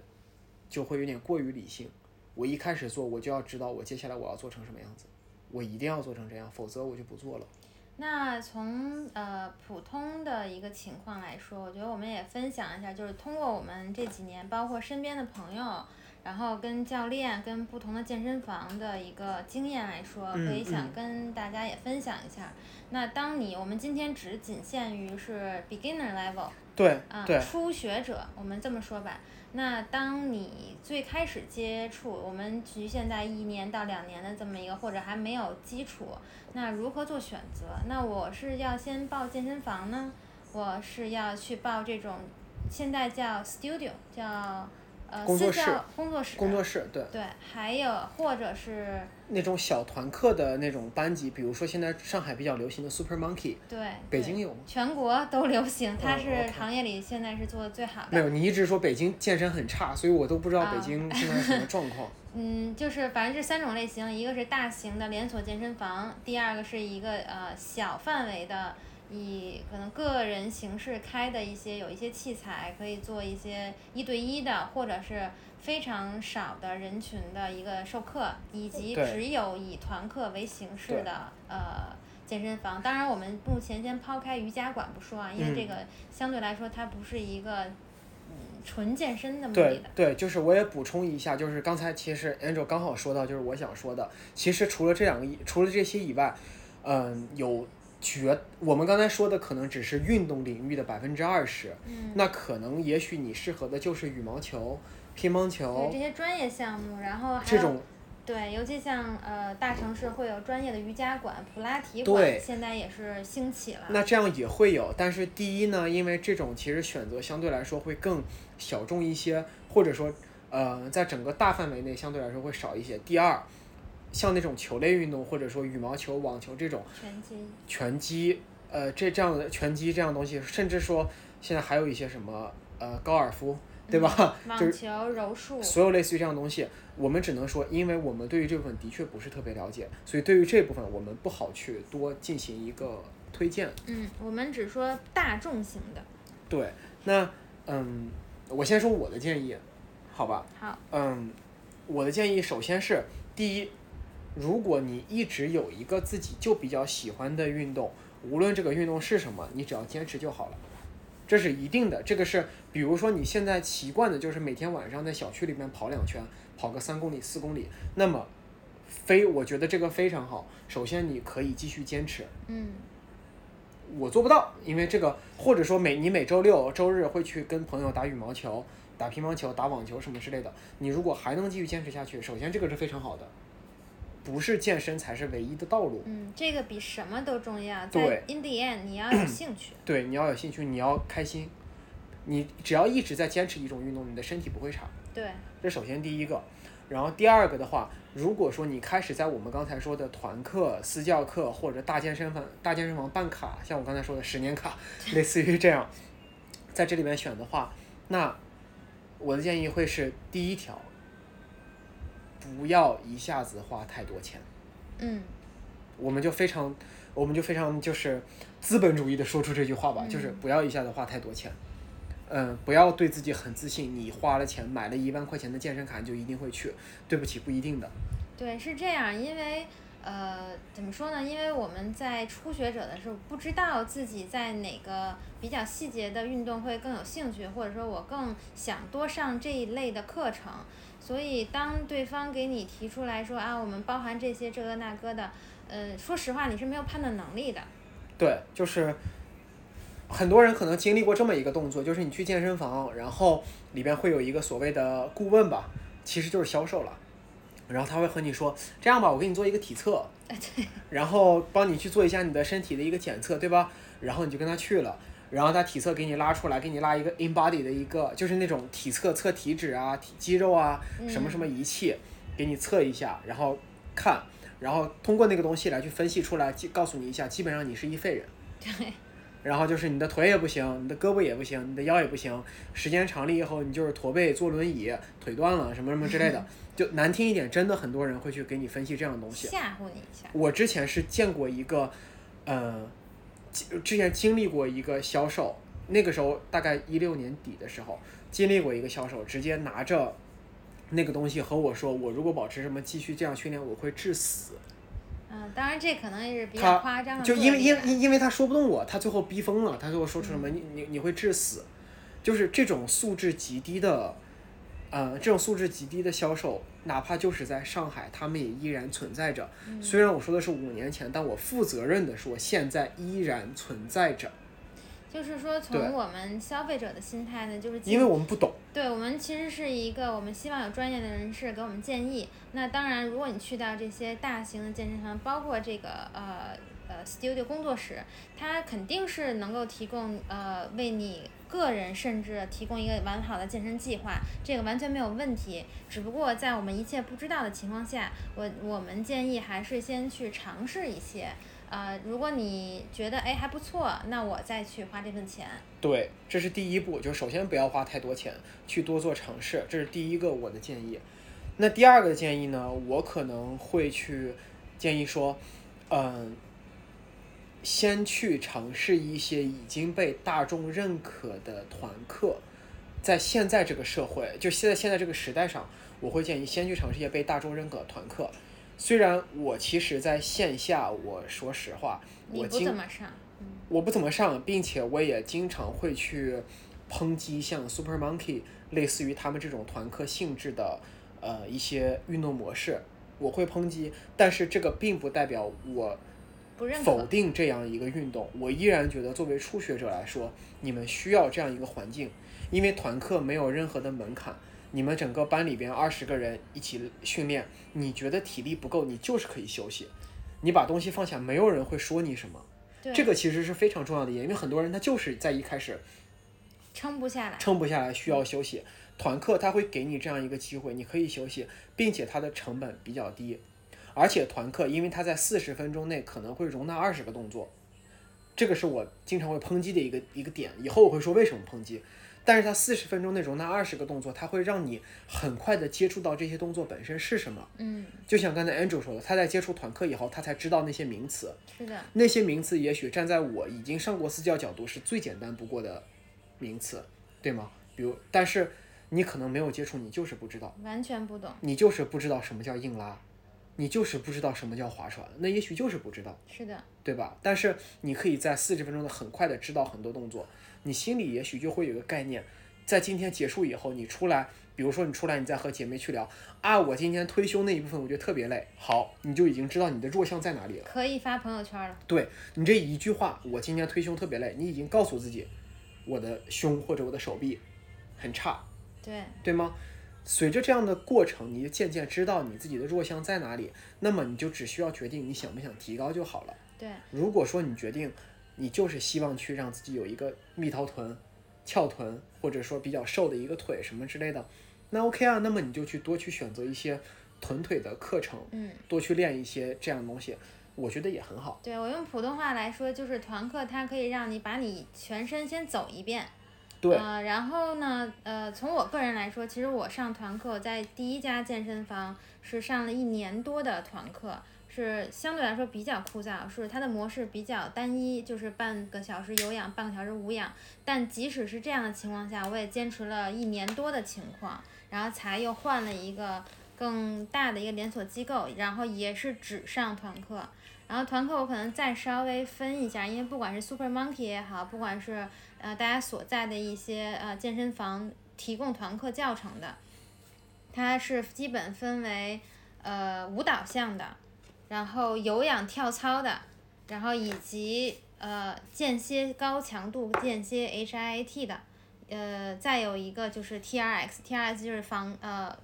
就会有点过于理性。我一开始做，我就要知道我接下来我要做成什么样子，我一定要做成这样，否则我就不做了。那从呃普通的一个情况来说，我觉得我们也分享一下，就是通过我们这几年，包括身边的朋友，然后跟教练、跟不同的健身房的一个经验来说，嗯可以想嗯跟大家也分享一下。那当你我们今天只仅限于是 beginner level 对啊，对，初学者，我们这么说吧。那当你最开始接触，我们局限在一年到两年的这么一个，或者还没有基础，那如何做选择？那我是要先报健身房呢，我是要去报这种现在叫 studio，叫呃工作室工作室，工作室对对，还有或者是那种小团课的那种班级，比如说现在上海比较流行的 Super Monkey，对，对北京有吗？全国都流行，它哦是行业里现在是做的最好的。没有，你一直说北京健身很差，所以我都不知道啊北京 现在什么状况。嗯，就是反正这三种类型，一个是大型的连锁健身房，第二个是一个呃小范围的，以可能个人形式开的一些有一些器材可以做一些一对一的，或者是非常少的人群的一个授课，以及只有以团课为形式的呃健身房。当然，我们目前先抛开瑜伽馆不说啊，因为嗯这个相对来说它不是一个嗯纯健身的目的的。对对，就是我也补充一下，就是刚才其实 Angel 刚好说到，就是我想说的，其实除了这两个以，除了这些以外，嗯，有绝我们刚才说的可能只是运动领域的百分之二十，嗯。那可能也许你适合的就是羽毛球、乒乓球这些专业项目，然后还有这种，对，尤其像呃大城市会有专业的瑜伽馆、普拉提对馆，现在也是兴起了。那这样也会有，但是第一呢，因为这种其实选择相对来说会更小众一些，或者说呃，在整个大范围内相对来说会少一些。第二，像那种球类运动，或者说羽毛球、网球这种拳击，拳击，呃，这这样的拳击这样的东西，甚至说现在还有一些什么呃高尔夫，对吧？就是网球、柔术，所有类似于这样的东西，我们只能说，因为我们对于这部分的确不是特别了解，所以对于这部分我们不好去多进行一个推荐。嗯，我们只说大众型的。对，那嗯，我先说我的建议，好吧？好，嗯，我的建议首先是第一，如果你一直有一个自己就比较喜欢的运动，无论这个运动是什么，你只要坚持就好了。这是一定的，这个是，比如说你现在习惯的就是每天晚上在小区里面跑两圈，跑个三公里、四公里，那么非我觉得这个非常好。首先你可以继续坚持，嗯我做不到，因为这个，或者说每你每周六、周日会去跟朋友打羽毛球、打乒乓球、打网球什么之类的，你如果还能继续坚持下去，首先这个是非常好的，不是健身才是唯一的道路。嗯，这个比什么都重要。对在 in the end，你要有兴趣。对，你要有兴趣，你要开心，你只要一直在坚持一种运动，你的身体不会差。对，这首先第一个，然后第二个的话，如果说你开始在我们刚才说的团课、私教课或者大健身房、大健身房办卡，像我刚才说的十年卡，类似于这样，在这里面选的话，那我的建议会是第一条，不要一下子花太多钱。嗯我们就非常，我们就非常就是资本主义的说出这句话吧，就是不要一下子花太多钱。嗯，不要对自己很自信，你花了钱买了一万块钱的健身卡，你就一定会去。对不起，不一定的。对，是这样，因为呃，怎么说呢？因为我们在初学者的时候，不知道自己在哪个比较细节的运动会更有兴趣，或者说我更想多上这一类的课程。所以，当对方给你提出来说啊，我们包含这些这个那个的，呃，说实话，你是没有判断能力的。对，就是很多人可能经历过这么一个动作，就是你去健身房，然后里边会有一个所谓的顾问吧，其实就是销售了。然后他会和你说，这样吧，我给你做一个体测，然后帮你去做一下你的身体的一个检测，对吧？然后你就跟他去了，然后他体测给你拉出来，给你拉一个 in body 的一个，就是那种体测测体脂啊、体肌肉啊什么什么仪器，给你测一下，然后看，然后通过那个东西来去分析出来，告诉你一下，基本上你是一废人。对，然后就是你的腿也不行，你的胳膊也不行，你的腰也不行，时间长了以后，你就是驼背、坐轮椅、腿断了什么什么之类的。就难听一点，真的很多人会去给你分析这样的东西。吓唬你一下。我之前是见过一个，呃，之之前经历过一个销售，那个时候大概一六年底的时候，经历过一个销售，直接拿着那个东西和我说，我如果保持什么继续这样训练，我会致死。嗯，当然这可能也是比较夸张的就因为因因因为他说不动我，他最后逼疯了，他最后说出什么、嗯你你你会致死，就是这种素质极低的，呃，这种素质极低的销售，哪怕就是在上海，他们也依然存在着。嗯虽然我说的是五年前，但我负责任的说，现在依然存在着，就是说，从我们消费者的心态呢，就是因为我们不懂。对我们其实是一个，我们希望有专业的人士给我们建议。那当然，如果你去到这些大型的健身房，包括这个呃呃 studio 工作室，它肯定是能够提供呃为你个人甚至提供一个完好的健身计划，这个完全没有问题。只不过在我们一切不知道的情况下，我我们建议还是先去尝试一些。呃，如果你觉得哎还不错，那我再去花这份钱。对，这是第一步，就首先不要花太多钱，去多做尝试，这是第一个我的建议。那第二个建议呢，我可能会去建议说，嗯，先去尝试一些已经被大众认可的团课，在现在这个社会，就现在现在这个时代上，我会建议先去尝试一些被大众认可的团课。虽然我其实在线下，我说实话，我经怎么上，嗯我不怎么上，并且我也经常会去抨击像 Super Monkey 类似于他们这种团课性质的呃一些运动模式，我会抨击，但是这个并不代表我不认否。定这样一个运动。我依然觉得作为初学者来说，你们需要这样一个环境，因为团课没有任何的门槛。你们整个班里边二十个人一起训练，你觉得体力不够，你就是可以休息，你把东西放下，没有人会说你什么。对，这个其实是非常重要的一点，因为很多人他就是在一开始撑不下来。撑不下来，需要休息。团课他会给你这样一个机会，你可以休息，并且它的成本比较低，而且团课因为它在四十分钟内可能会容纳二十个动作，这个是我经常会抨击的一个一个点。以后我会说为什么抨击，但是它四十分钟内容纳二十个动作，它会让你很快的接触到这些动作本身是什么。嗯，就像刚才 Andrew 说的，他在接触团课以后，他才知道那些名词。是的，那些名词也许站在我已经上过私教角度是最简单不过的名词，对吗？比如，但是你可能没有接触，你就是不知道，完全不懂。你就是不知道什么叫硬拉，你就是不知道什么叫划船，那也许就是不知道，是的，对吧？但是你可以在四十分钟的很快的知道很多动作，你心里也许就会有个概念，在今天结束以后，你出来，比如说你出来，你再和姐妹去聊啊，我今天推胸那一部分我觉得特别累，好，你就已经知道你的弱项在哪里了。可以发朋友圈了。对你这一句话，我今天推胸特别累，你已经告诉自己，我的胸或者我的手臂很差，对，对吗？随着这样的过程，你就渐渐知道你自己的弱项在哪里，那么你就只需要决定你想不想提高就好了。对，如果说你决定你就是希望去让自己有一个蜜桃臀、翘臀，或者说比较瘦的一个腿什么之类的，那 OK 啊，那么你就去多去选择一些臀腿的课程，嗯，多去练一些这样的东西，我觉得也很好。对我用普通话来说，就是团课，它可以让你把你全身先走一遍，对，呃，然后呢，呃，从我个人来说，其实我上团课在第一家健身房是上了一年多的团课，是相对来说比较枯燥，是它的模式比较单一，就是半个小时有氧，半个小时无氧。但即使是这样的情况下，我也坚持了一年多的情况，然后才又换了一个更大的一个连锁机构，然后也是只上团课。然后团课我可能再稍微分一下，因为不管是 Super Monkey 也好，不管是呃大家所在的一些呃健身房提供团课教程的，它是基本分为呃舞蹈项的，然后有氧跳操的，然后以及呃间歇高强度间歇 HIIT 的，呃再有一个就是 TRX，TRX 就是防呃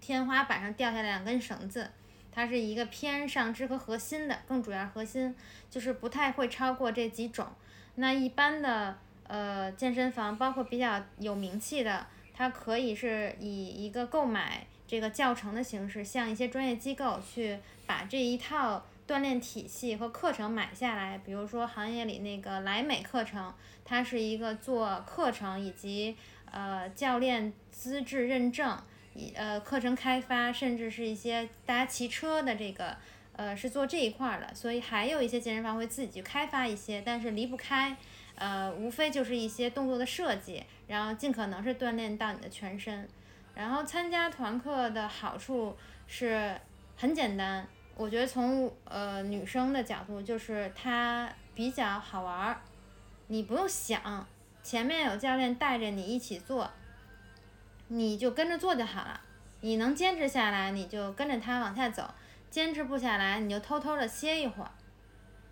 天花板上掉下来两根绳子。它是一个偏上肢和核心的，更主要核心，就是不太会超过这几种。那一般的呃健身房，包括比较有名气的，它可以是以一个购买这个教程的形式，向一些专业机构去把这一套锻炼体系和课程买下来。比如说行业里那个莱美课程，它是一个做课程以及呃教练资质认证。呃，课程开发，甚至是一些大家骑车的这个，呃，是做这一块儿的，所以还有一些健身房会自己去开发一些，但是离不开，呃，无非就是一些动作的设计，然后尽可能是锻炼到你的全身。然后参加团课的好处是很简单，我觉得从呃女生的角度就是它比较好玩儿，你不用想，前面有教练带着你一起做。你就跟着做就好了，你能坚持下来，你就跟着他往下走；坚持不下来，你就偷偷的歇一会儿。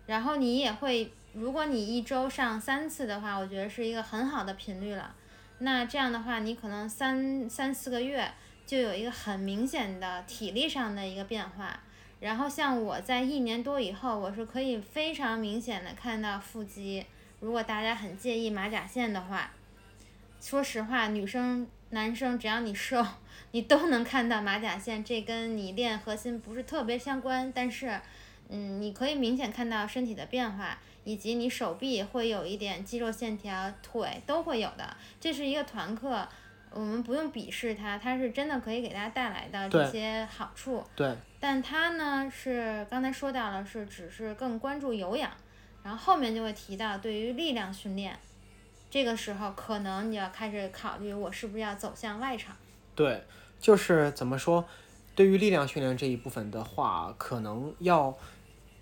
然后你也会，如果你一周上三次的话，我觉得是一个很好的频率了。那这样的话，你可能三三四个月就有一个很明显的体力上的一个变化。然后像我在一年多以后，我是可以非常明显的看到腹肌。如果大家很介意马甲线的话，说实话，女生。男生只要你瘦，你都能看到马甲线，这跟你练核心不是特别相关，但是，嗯，你可以明显看到身体的变化，以及你手臂会有一点肌肉线条，腿都会有的。这是一个团课，我们不用鄙视它，它是真的可以给大家带来的这些好处。对。但它呢是刚才说到了，是只是更关注有氧，然后后面就会提到对于力量训练。这个时候，可能你要开始考虑，我是不是要走向外场？对，就是怎么说，对于力量训练这一部分的话，可能要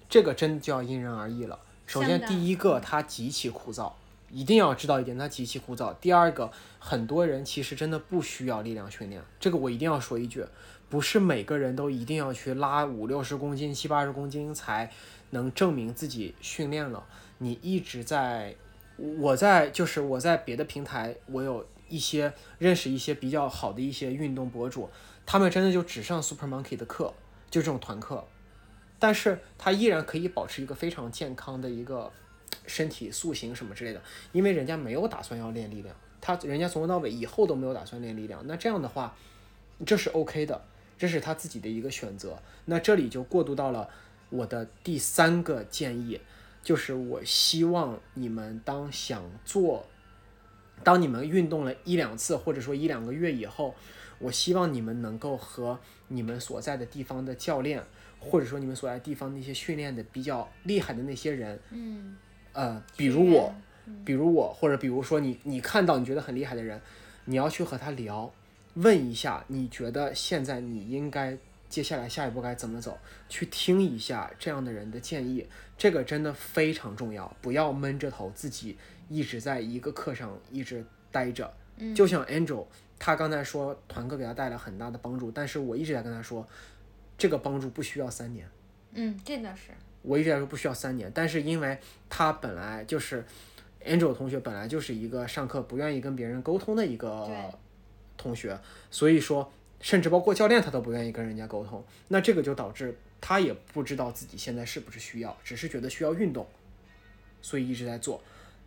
这个真就要因人而异了。首先，第一个，它极其枯燥，一定要知道一点，它极其枯燥。第二个，很多人其实真的不需要力量训练，这个我一定要说一句，不是每个人都一定要去拉五六十公斤、七八十公斤才能证明自己训练了。你一直在。我在就是我在别的平台，我有一些认识一些比较好的一些运动博主，他们真的就只上 Super Monkey 的课，就这种团课，但是他依然可以保持一个非常健康的一个身体塑形什么之类的，因为人家没有打算要练力量，他人家从头到尾以后都没有打算练力量，那这样的话，这是 OK 的，这是他自己的一个选择。那这里就过渡到了我的第三个建议。就是我希望你们当想做，当你们运动了一两次，或者说一两个月以后，我希望你们能够和你们所在的地方的教练，或者说你们所在地方那些训练的比较厉害的那些人，嗯，呃，比如我，比如我，或者比如说你，你看到你觉得很厉害的人，你要去和他聊，问一下，你觉得现在你应该。接下来下一步该怎么走？去听一下这样的人的建议，这个真的非常重要。不要闷着头自己一直在一个课上一直待着。嗯，就像 Angel，他刚才说团课给他带来很大的帮助，但是我一直在跟他说，这个帮助不需要三年。嗯，真的是。我一直在说不需要三年，但是因为他本来就是 Angel 同学，本来就是一个上课不愿意跟别人沟通的一个同学，所以说。甚至包括教练，他都不愿意跟人家沟通，那这个就导致他也不知道自己现在是不是需要，只是觉得需要运动，所以一直在做。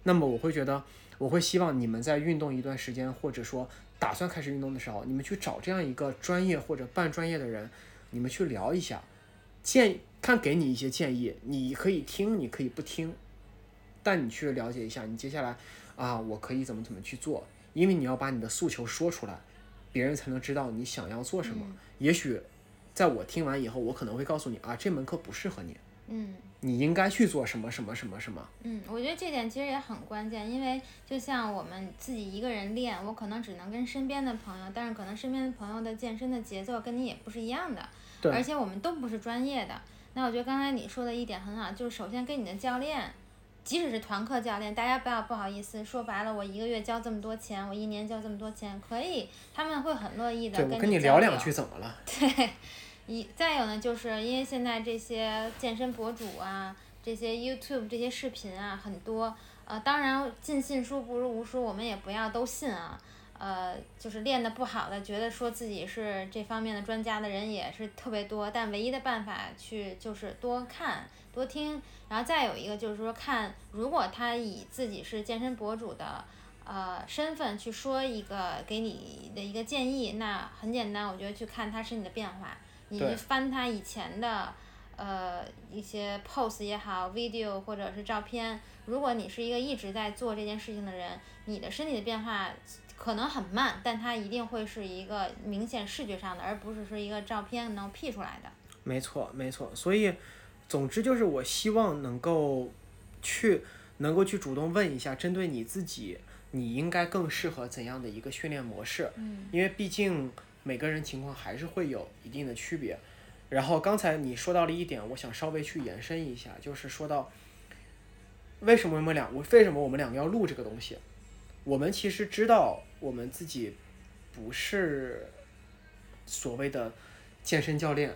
那么我会觉得，我会希望你们在运动一段时间，或者说打算开始运动的时候，你们去找这样一个专业或者半专业的人，你们去聊一下，建看给你一些建议，你可以听，你可以不听，但你去了解一下，你接下来啊，我可以怎么怎么去做。因为你要把你的诉求说出来，别人才能知道你想要做什么。也许，在我听完以后，我可能会告诉你啊，这门课不适合你，嗯你应该去做什么什么什么什么。嗯，我觉得这点其实也很关键，因为就像我们自己一个人练，我可能只能跟身边的朋友，但是可能身边的朋友的健身的节奏跟你也不是一样的，对而且我们都不是专业的。那我觉得刚才你说的一点很好，就是首先跟你的教练，即使是团课教练，大家不要不好意思，说白了，我一个月交这么多钱，我一年交这么多钱，可以，他们会很乐意的对，我跟跟你聊两句怎么了？对，一再有呢，就是因为现在这些健身博主啊，这些 YouTube 这些视频啊很多，呃，当然尽信书不如无书，我们也不要都信啊。呃，就是练得不好的，觉得说自己是这方面的专家的人也是特别多，但唯一的办法去就是多看多听，然后再有一个就是说看，如果他以自己是健身博主的呃身份去说一个给你的一个建议，那很简单，我觉得去看他身体的变化，你去翻他以前的呃一些 pose 也好，video 或者是照片，如果你是一个一直在做这件事情的人，你的身体的变化可能很慢，但它一定会是一个明显视觉上的，而不是说一个照片能 P 出来的。没错，没错。所以，总之就是我希望能够去，能够去主动问一下，针对你自己，你应该更适合怎样的一个训练模式？嗯，因为毕竟每个人情况还是会有一定的区别。然后刚才你说到了一点，我想稍微去延伸一下，就是说到为什么我们两，我为什么我们两个要录这个东西？我们其实知道我们自己不是所谓的健身教练，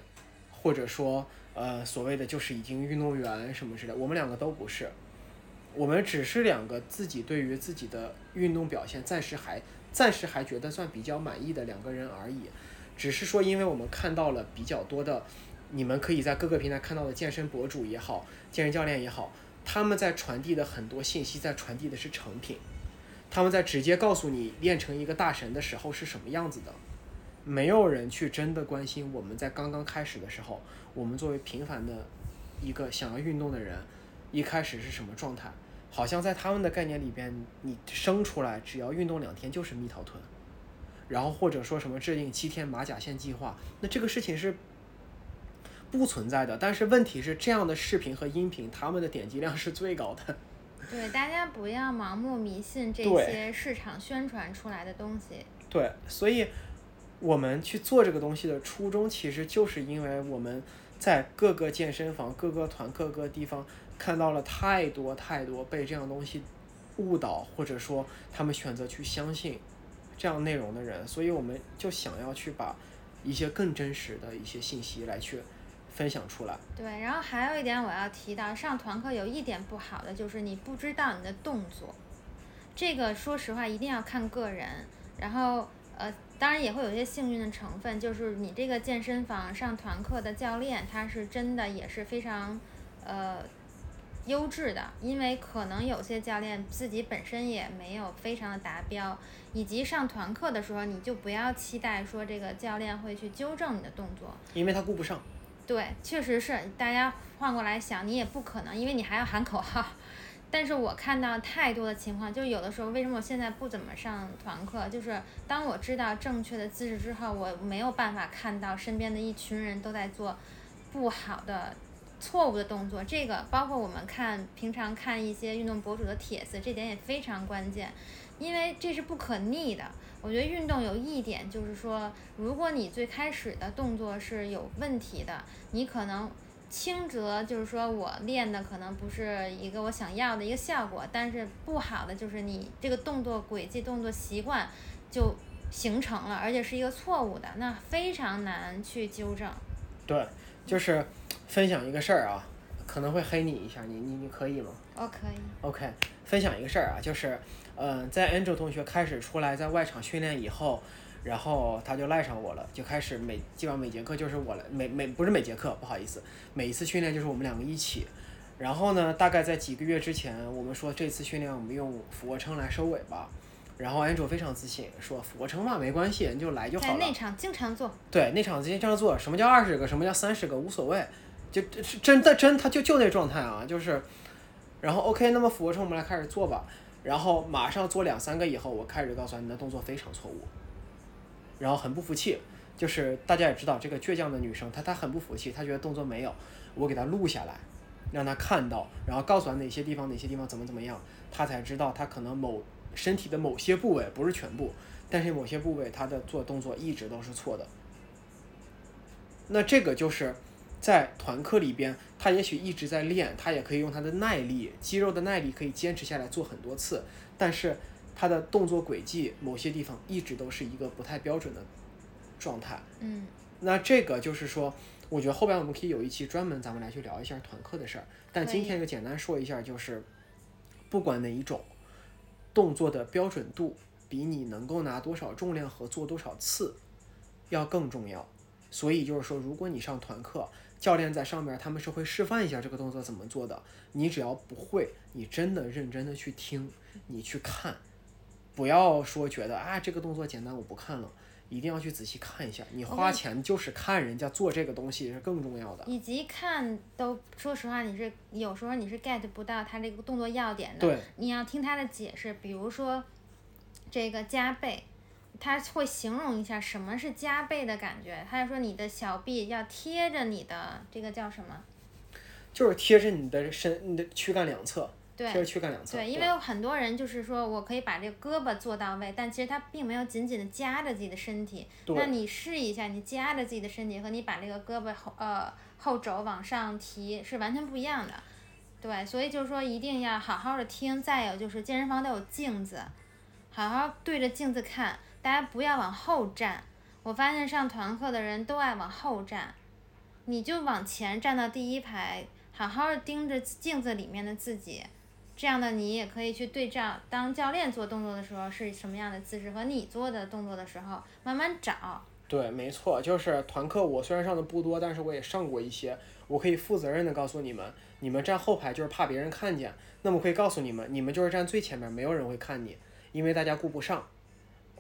或者说呃所谓的就是已经运动员什么之类，我们两个都不是。我们只是两个自己对于自己的运动表现暂时还暂时还觉得算比较满意的两个人而已。只是说，因为我们看到了比较多的，你们可以在各个平台看到的健身博主也好，健身教练也好，他们在传递的很多信息，在传递的是成品，他们在直接告诉你练成一个大神的时候是什么样子的。没有人去真的关心我们在刚刚开始的时候，我们作为平凡的一个想要运动的人，一开始是什么状态？好像在他们的概念里边，你生出来只要运动两天就是蜜桃臀，然后或者说什么制定七天马甲线计划，那这个事情是不存在的。但是问题是，这样的视频和音频，他们的点击量是最高的。对，大家不要盲目迷信这些市场宣传出来的东西。对，所以我们去做这个东西的初衷，其实就是因为我们在各个健身房、各个团、各个地方看到了太多太多被这样东西误导，或者说他们选择去相信这样内容的人，所以我们就想要去把一些更真实的一些信息来去分享出来。对，然后还有一点我要提到，上团课有一点不好的就是你不知道你的动作，这个说实话一定要看个人。然后呃，当然也会有一些幸运的成分，就是你这个健身房上团课的教练，他是真的也是非常呃优质的，因为可能有些教练自己本身也没有非常的达标，以及上团课的时候，你就不要期待说这个教练会去纠正你的动作。因为他顾不上，对，确实是，大家换过来想，你也不可能，因为你还要喊口号。但是我看到太多的情况，就有的时候，为什么我现在不怎么上团课？就是当我知道正确的姿势之后，我没有办法看到身边的一群人都在做不好的、错误的动作。这个包括我们看平常看一些运动博主的帖子，这点也非常关键，因为这是不可逆的。我觉得运动有一点就是说，如果你最开始的动作是有问题的，你可能轻则就是说我练的可能不是一个我想要的一个效果，但是不好的就是你这个动作轨迹、动作习惯就形成了，而且是一个错误的，那非常难去纠正。对，就是分享一个事儿啊，可能会黑你一下，你你你可以吗？哦，可以。OK，分享一个事儿啊，就是，呃，在 Angel 同学开始出来在外场训练以后，然后他就赖上我了，就开始每基本上每节课就是我来，每每不是每节课，不好意思，每一次训练就是我们两个一起。然后呢，大概在几个月之前，我们说这次训练我们用俯卧撑来收尾吧。然后 Angel 非常自信，说俯卧撑嘛没关系，你就来就好了。在内场经常做，对，那场直接这样做，什么叫二十个，什么叫三十个，无所谓，就真的真，他就就那状态啊，就是，然后 OK，那么俯卧撑我们来开始做吧。然后马上做两三个以后，我开始告诉他你的动作非常错误，然后很不服气。就是大家也知道，这个倔强的女生，她她很不服气，她觉得动作没有，我给她录下来，让她看到，然后告诉她哪些地方哪些地方怎么怎么样，她才知道她可能某身体的某些部位不是全部，但是某些部位她的做动作一直都是错的。那这个就是在团课里边，他也许一直在练，他也可以用他的耐力、肌肉的耐力可以坚持下来做很多次，但是他的动作轨迹某些地方一直都是一个不太标准的。状态，嗯，那这个就是说，我觉得后边我们可以有一期专门咱们来去聊一下团课的事儿。但今天就简单说一下，就是不管哪一种动作的标准度，比你能够拿多少重量和做多少次要更重要。所以就是说，如果你上团课，教练在上面他们是会示范一下这个动作怎么做的。你只要不会，你真的认真的去听，你去看，不要说觉得啊这个动作简单，我不看了。一定要去仔细看一下，你花钱就是看人家做这个东西是更重要的。以及看都，说实话，你是有时候你是 get 不到他这个动作要点的。对。你要听他的解释，比如说这个夹背，他会形容一下什么是加倍的感觉。他就说你的小臂要贴着你的这个叫什么？就是贴着你的身，你的躯干两侧。对，贴着躯干两侧。对，因为很多人就是说我可以把这个胳膊做到位，但其实他并没有紧紧的夹着自己的身体。那你试一下，你夹着自己的身体和你把这个胳膊后呃后肘往上提是完全不一样的。对，所以就是说一定要好好的听。再有就是健身房都有镜子，好好对着镜子看，大家不要往后站。我发现上团课的人都爱往后站，你就往前站到第一排，好好的盯着镜子里面的自己。这样的你也可以去对照，当教练做动作的时候是什么样的姿势，和你做的动作的时候慢慢找。对，没错，就是团课，我虽然上的不多，但是我也上过一些，我可以负责任的告诉你们，你们站后排就是怕别人看见，那么可以告诉你们，你们就是站最前面，没有人会看你，因为大家顾不上，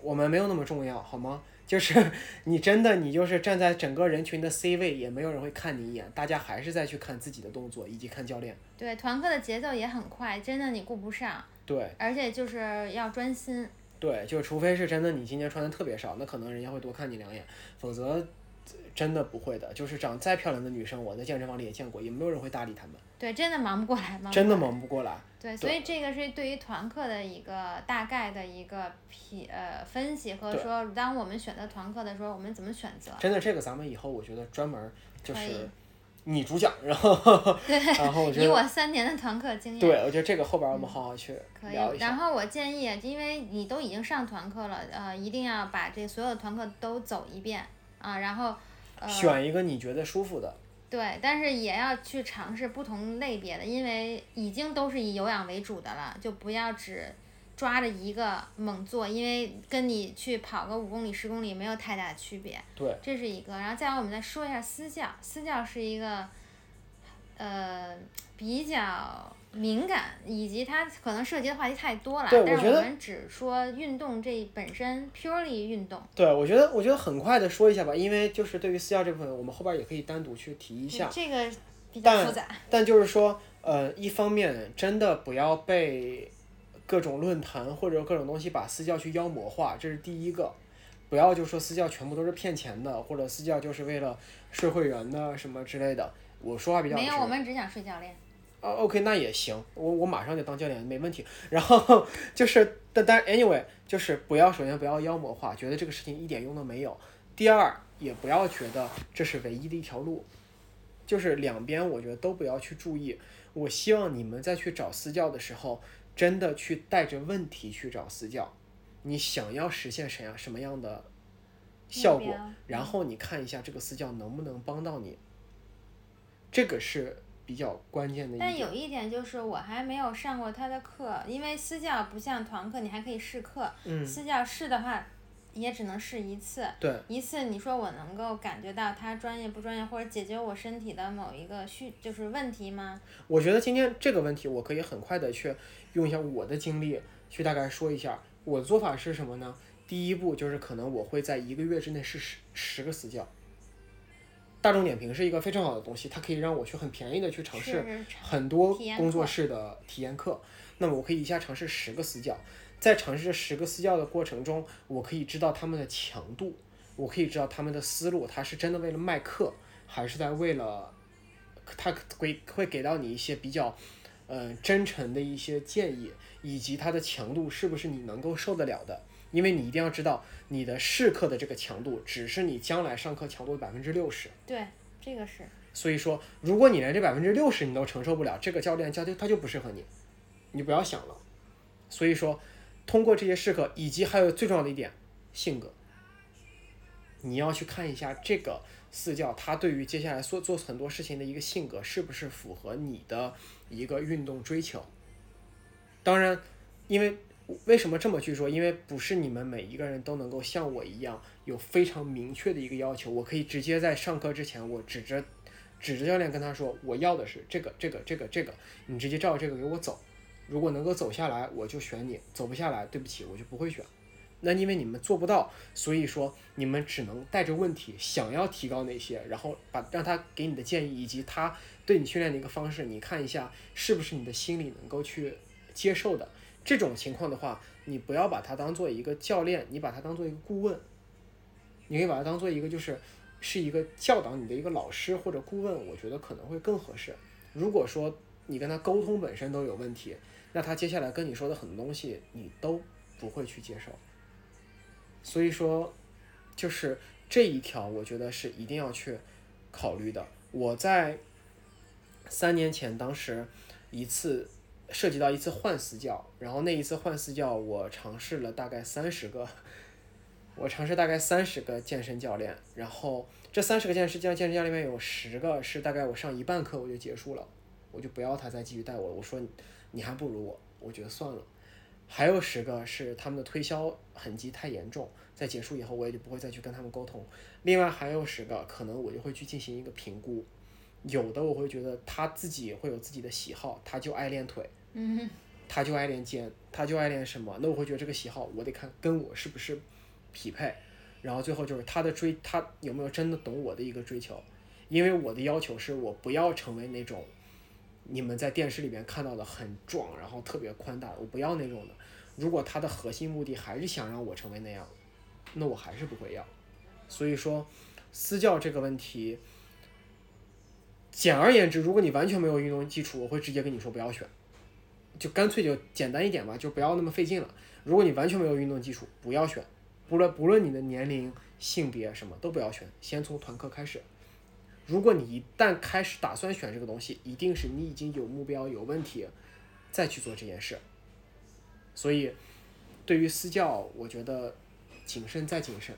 我们没有那么重要，好吗？就是你真的，你就是站在整个人群的 C 位，也没有人会看你一眼，大家还是在去看自己的动作以及看教练。对，团课的节奏也很快，真的你顾不上。对。而且就是要专心。对，就除非是真的你今天穿的特别少，那可能人家会多看你两眼，否则真的不会的。就是长再漂亮的女生，我在健身房里也见过，也没有人会搭理她们。对，真的忙不过来，真的忙不过来。对，所以这个是对于团课的一个大概的一个批呃分析和说，当我们选择团课的时候，我们怎么选择？真的，这个咱们以后我觉得专门就是你主讲，然后 然后我觉得以我三年的团课经验，对我觉得这个后边我们好好去聊一下。然后我建议，因为你都已经上团课了，呃，一定要把这所有的团课都走一遍啊，然后选一个你觉得舒服的。对，但是也要去尝试不同类别的，因为已经都是以有氧为主的了，就不要只抓着一个猛做，因为跟你去跑个五公里、十公里没有太大的区别。对，这是一个。然后再我们再说一下私教，私教是一个，呃，比较。敏感，以及它可能涉及的话题太多了。但是我们只说运动这本身，purely 运动。对，我觉得，我觉得很快的说一下吧，因为就是对于私教这部分，我们后边也可以单独去提一下。这个比较复杂。但就是说，呃，一方面真的不要被各种论坛或者各种东西把私教去妖魔化，这是第一个。不要就说私教全部都是骗钱的，或者私教就是为了睡会员的什么之类的。我说话比较没有，我们只想睡教练。啊，OK，那也行，我我马上就当教练，没问题。然后就是，但但 anyway，就是不要首先不要妖魔化，觉得这个事情一点用都没有。第二，也不要觉得这是唯一的一条路，就是两边我觉得都不要去注意。我希望你们在去找私教的时候，真的去带着问题去找私教。你想要实现什样什么样的效果，然后你看一下这个私教能不能帮到你。这个是。比较关键的。但有一点就是，我还没有上过他的课，因为私教不像团课，你还可以试课。嗯。私教试的话，也只能试一次。对。一次，你说我能够感觉到他专业不专业，或者解决我身体的某一个需就是问题吗？我觉得今天这个问题，我可以很快的去用一下我的经历去大概说一下。我的做法是什么呢？第一步就是可能我会在一个月之内试十十个私教。大众点评是一个非常好的东西，它可以让我去很便宜的去尝试很多工作室的体验课。那么我可以一下尝试十个私教，在尝试这十个私教的过程中，我可以知道他们的强度，我可以知道他们的思路，他是真的为了卖课，还是在为了他会会给到你一些比较。呃，真诚的一些建议，以及它的强度是不是你能够受得了的？因为你一定要知道，你的试课的这个强度，只是你将来上课强度的百分之六十。对，这个是所以说，如果你连这百分之六十你都承受不了，这个教练教就他就不适合你，你不要想了。所以说，通过这些试课，以及还有最重要的一点，性格，你要去看一下这个私教他对于接下来做做很多事情的一个性格是不是符合你的一个运动追求。当然，因为为什么这么去说？因为不是你们每一个人都能够像我一样有非常明确的一个要求，我可以直接在上课之前，我指着指着教练跟他说，我要的是这个这个这个这个，你直接照这个给我走。如果能够走下来，我就选你；走不下来，对不起，我就不会选。那因为你们做不到，所以说你们只能带着问题，想要提高哪些，然后把让他给你的建议以及他对你训练的一个方式，你看一下是不是你的心里能够去接受的。这种情况的话，你不要把他当做一个教练，你把他当做一个顾问，你可以把他当做一个就是是一个教导你的一个老师或者顾问，我觉得可能会更合适。如果说你跟他沟通本身都有问题，那他接下来跟你说的很多东西你都不会去接受。所以说，就是这一条，我觉得是一定要去考虑的。我在三年前，当时一次涉及到一次换私教，然后那一次换私教，我尝试了大概三十个，我尝试大概三十个健身教练，然后这三十个健身教健身教练里面有十个是大概我上一半课我就结束了，我就不要他再继续带我了，我说你还不如我，我觉得算了。还有十个是他们的推销痕迹太严重，在结束以后我也就不会再去跟他们沟通。另外还有十个，可能我就会去进行一个评估，有的我会觉得他自己会有自己的喜好，他就爱练腿，嗯，他就爱练肩，他就爱练什么，那我会觉得这个喜好我得看跟我是不是匹配，然后最后就是他的追他有没有真的懂我的一个追求，因为我的要求是我不要成为那种。你们在电视里面看到的很壮，然后特别宽大，我不要那种的。如果他的核心目的还是想让我成为那样，那我还是不会要。所以说，私教这个问题，简而言之，如果你完全没有运动基础，我会直接跟你说不要选，就干脆就简单一点吧，就不要那么费劲了。如果你完全没有运动基础，不要选，不论不论你的年龄、性别什么都不要选，先从团课开始。如果你一旦开始打算选这个东西，一定是你已经有目标、有问题，再去做这件事。所以，对于私教，我觉得谨慎再谨慎。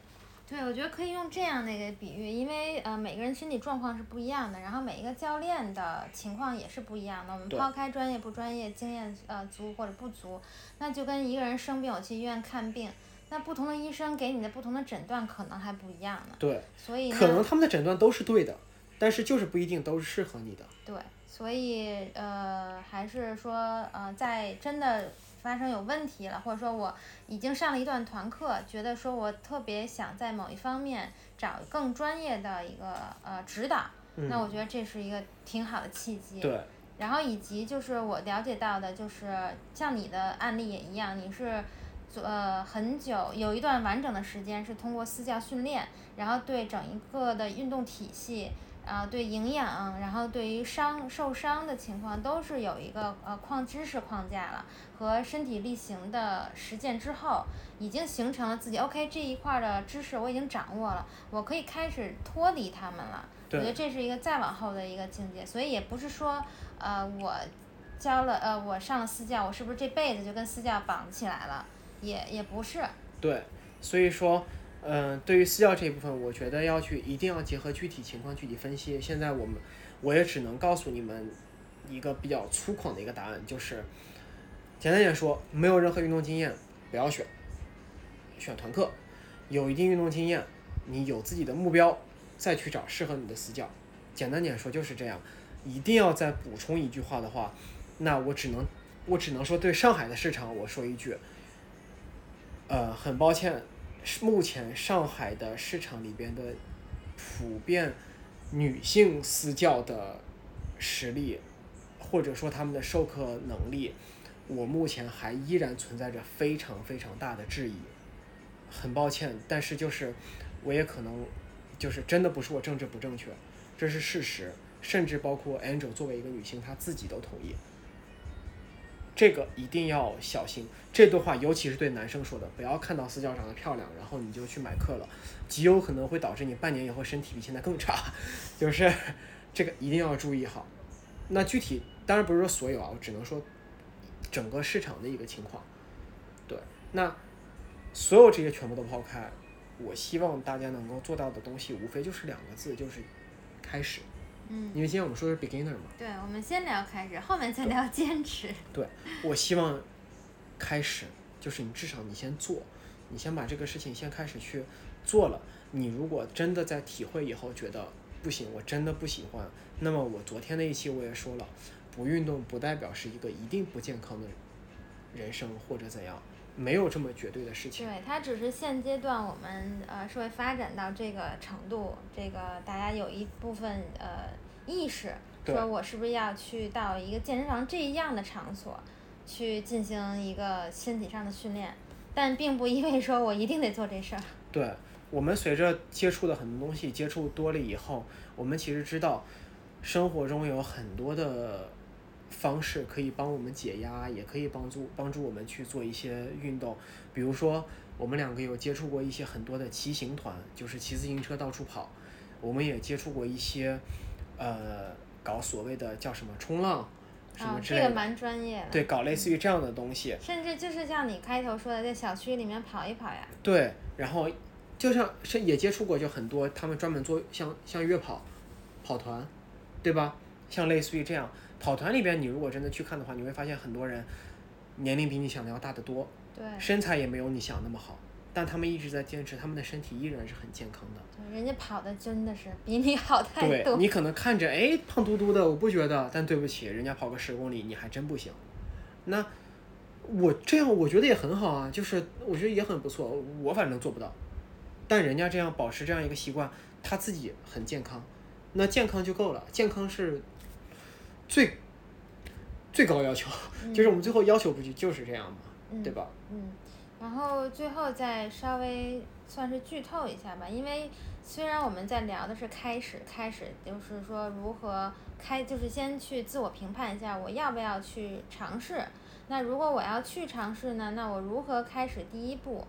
对，我觉得可以用这样的一个比喻，因为呃每个人身体状况是不一样的，然后每一个教练的情况也是不一样的。我们抛开专业不专业、经验呃足或者不足，那就跟一个人生病，我去医院看病，那不同的医生给你的不同的诊断可能还不一样呢。对，所以呢，可能他们的诊断都是对的，但是就是不一定都是适合你的。对，所以呃，还是说呃，在真的发生有问题了，或者说我已经上了一段团课，觉得说我特别想在某一方面找更专业的一个呃指导，嗯，那我觉得这是一个挺好的契机。对，然后以及就是我了解到的，就是像你的案例也一样，你是做呃很久有一段完整的时间是通过私教训练，然后对整一个的运动体系，啊、对营养，然后对于伤受伤的情况都是有一个呃框知识框架了和身体力行的实践之后，已经形成了自己 OK 这一块儿的知识我已经掌握了，我可以开始脱离他们了。我觉得，这是一个再往后的一个境界，所以也不是说，呃，我教了，呃，我上了私教，我是不是这辈子就跟私教绑起来了？也也不是，对，所以说，嗯、对于私教这一部分，我觉得要去一定要结合具体情况具体分析。现在我们我也只能告诉你们一个比较粗犷的一个答案，就是简单点说，没有任何运动经验不要选，选团课；有一定运动经验，你有自己的目标，再去找适合你的私教。简单点说就是这样。一定要再补充一句话的话，那我只能我只能说对上海的市场我说一句，呃，很抱歉，目前上海的市场里边的普遍女性私教的实力，或者说他们的授课能力，我目前还依然存在着非常非常大的质疑。很抱歉，但是就是我也可能就是真的不是我政治不正确，这是事实，甚至包括 Angel 作为一个女性，她自己都同意。这个一定要小心，这段话尤其是对男生说的，不要看到私教长得漂亮，然后你就去买课了，极有可能会导致你半年以后身体比现在更差，就是这个一定要注意好。那具体当然不是说所有啊，我只能说整个市场的一个情况。对，那所有这些全部都抛开，我希望大家能够做到的东西，无非就是两个字，就是开始。嗯，因为今天我们说的是 beginner 嘛，对，我们先聊开始，后面再聊坚持。对我希望开始就是你至少你先做，你先把这个事情先开始去做了。你如果真的在体会以后觉得不行，我真的不喜欢，那么我昨天那一期我也说了，不运动不代表是一个一定不健康的人生或者怎样，没有这么绝对的事情。对，它只是现阶段我们呃社会发展到这个程度，这个大家有一部分呃意识，说我是不是要去到一个健身房这样的场所，去进行一个身体上的训练，但并不意味说我一定得做这事儿。对我们随着接触的很多东西接触多了以后，我们其实知道生活中有很多的方式可以帮我们解压，也可以帮助帮助我们去做一些运动。比如说，我们两个有接触过一些很多的骑行团，就是骑自行车到处跑。我们也接触过一些呃搞所谓的叫什么冲浪什么啊，之类的，这个蛮专业的。对，搞类似于这样的东西。甚至就是像你开头说的，在小区里面跑一跑呀。对，然后就像是也接触过，就很多他们专门做像像越跑跑团，对吧？像类似于这样跑团里边，你如果真的去看的话，你会发现很多人年龄比你想的要大得多，对，身材也没有你想那么好，但他们一直在坚持，他们的身体依然是很健康的。对人家跑的真的是比你好太对多。你可能看着哎胖嘟嘟的，我不觉得，但对不起，人家跑个十公里你还真不行。那我这样我觉得也很好啊，就是我觉得也很不错，我反正做不到，但人家这样保持这样一个习惯，他自己很健康，那健康就够了，健康是最最高要求，就是我们最后要求不就就是这样嘛？嗯对吧？嗯，然后最后再稍微算是剧透一下吧，因为虽然我们在聊的是开始，开始就是说如何开，就是先去自我评判一下，我要不要去尝试。那如果我要去尝试呢，那我如何开始第一步？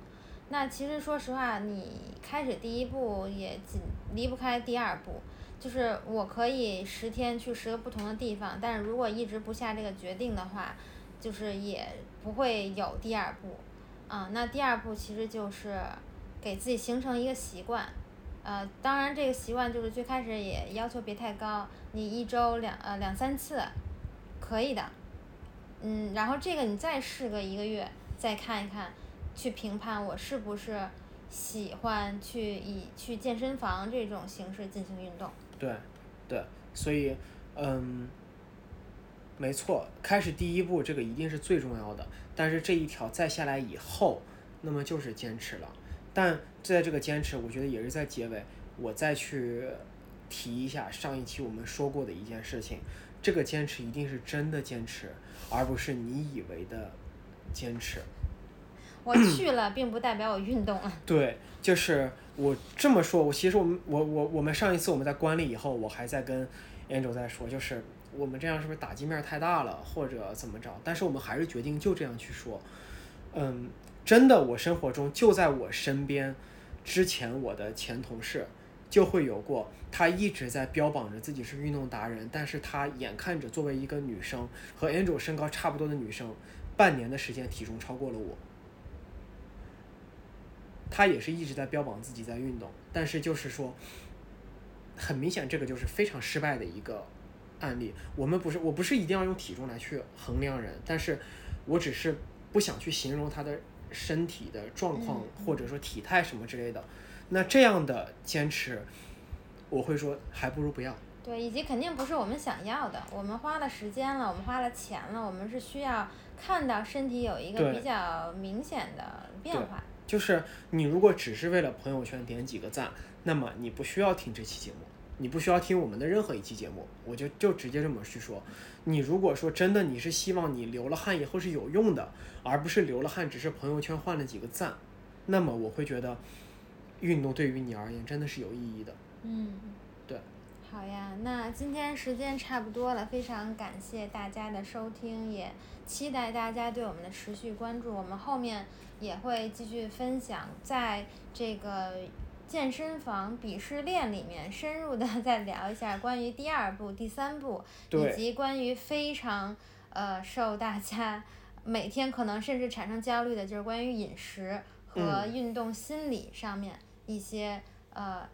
那其实说实话，你开始第一步也仅离不开第二步，就是我可以十天去十个不同的地方，但是如果一直不下这个决定的话，就是也不会有第二步。啊，那第二步其实就是给自己形成一个习惯，呃，当然这个习惯就是最开始也要求别太高，你一周两呃两三次，可以的，嗯，然后这个你再试个一个月，再看一看，去评判我是不是喜欢去以去健身房这种形式进行运动。对，对，所以，嗯，没错，开始第一步这个一定是最重要的，但是这一条再下来以后，那么就是坚持了。但在这个坚持，我觉得也是在结尾，我再去提一下上一期我们说过的一件事情，这个坚持一定是真的坚持，而不是你以为的坚持。我去了，并不代表我运动了。对，就是我这么说，我其实我们我我我们上一次我们在关了以后，我还在跟 Angel 在说，就是我们这样是不是打击面太大了，或者怎么着？但是我们还是决定就这样去说。嗯，真的，我生活中就在我身边，之前我的前同事就会有过，她一直在标榜着自己是运动达人，但是她眼看着作为一个女生和 Angel 身高差不多的女生，半年的时间体重超过了我。他也是一直在标榜自己在运动，但是就是说，很明显这个就是非常失败的一个案例。我们不是，我不是一定要用体重来去衡量人，但是我只是不想去形容他的身体的状况嗯或者说体态什么之类的。那这样的坚持，我会说还不如不要。对，以及肯定不是我们想要的。我们花了时间了，我们花了钱了，我们是需要看到身体有一个比较明显的变化。就是你如果只是为了朋友圈点几个赞，那么你不需要听这期节目。你不需要听我们的任何一期节目，我就就直接这么去说。你如果说真的你是希望你流了汗以后是有用的，而不是流了汗只是朋友圈换了几个赞，那么我会觉得运动对于你而言真的是有意义的。嗯，对。好呀，那今天时间差不多了，非常感谢大家的收听，也期待大家对我们的持续关注。我们后面也会继续分享，在这个健身房鄙视链里面深入的再聊一下关于第二部、第三部，以及关于非常呃受大家每天可能甚至产生焦虑的，就是关于饮食和运动心理上面一些呃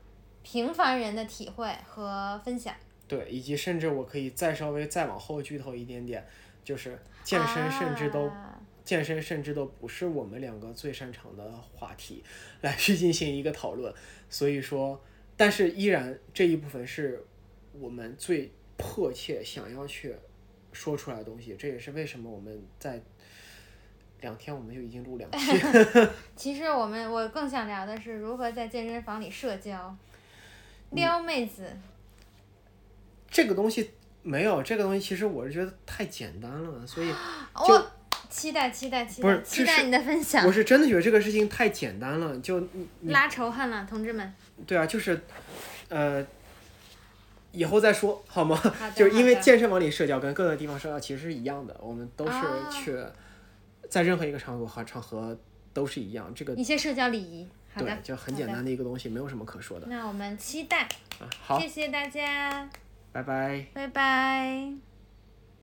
平凡人的体会和分享。对，以及甚至我可以再稍微再往后剧透一点点，就是健身甚至都、啊健身甚至都不是我们两个最擅长的话题，来去进行一个讨论。所以说，但是依然这一部分是我们最迫切想要去说出来的东西。这也是为什么我们在两天我们就已经录两期。其实我们我更想聊的是如何在健身房里社交，嗯撩妹子。这个东西没有，这个东西其实我是觉得太简单了，所以就我期待期待期不是待期待你的分享我，是真的觉得这个事情太简单了。就拉仇恨了，同志们。对啊，就是，呃，以后再说好吗？好 就是因为健身房里社交跟各个地方社交其实是一样的，我们都是啊去在任何一个场合和场合都是一样，这个一些社交礼仪。对就很简单的一个东西，没有什么可说的。那我们期待，啊，好，谢谢大家，拜拜。拜拜。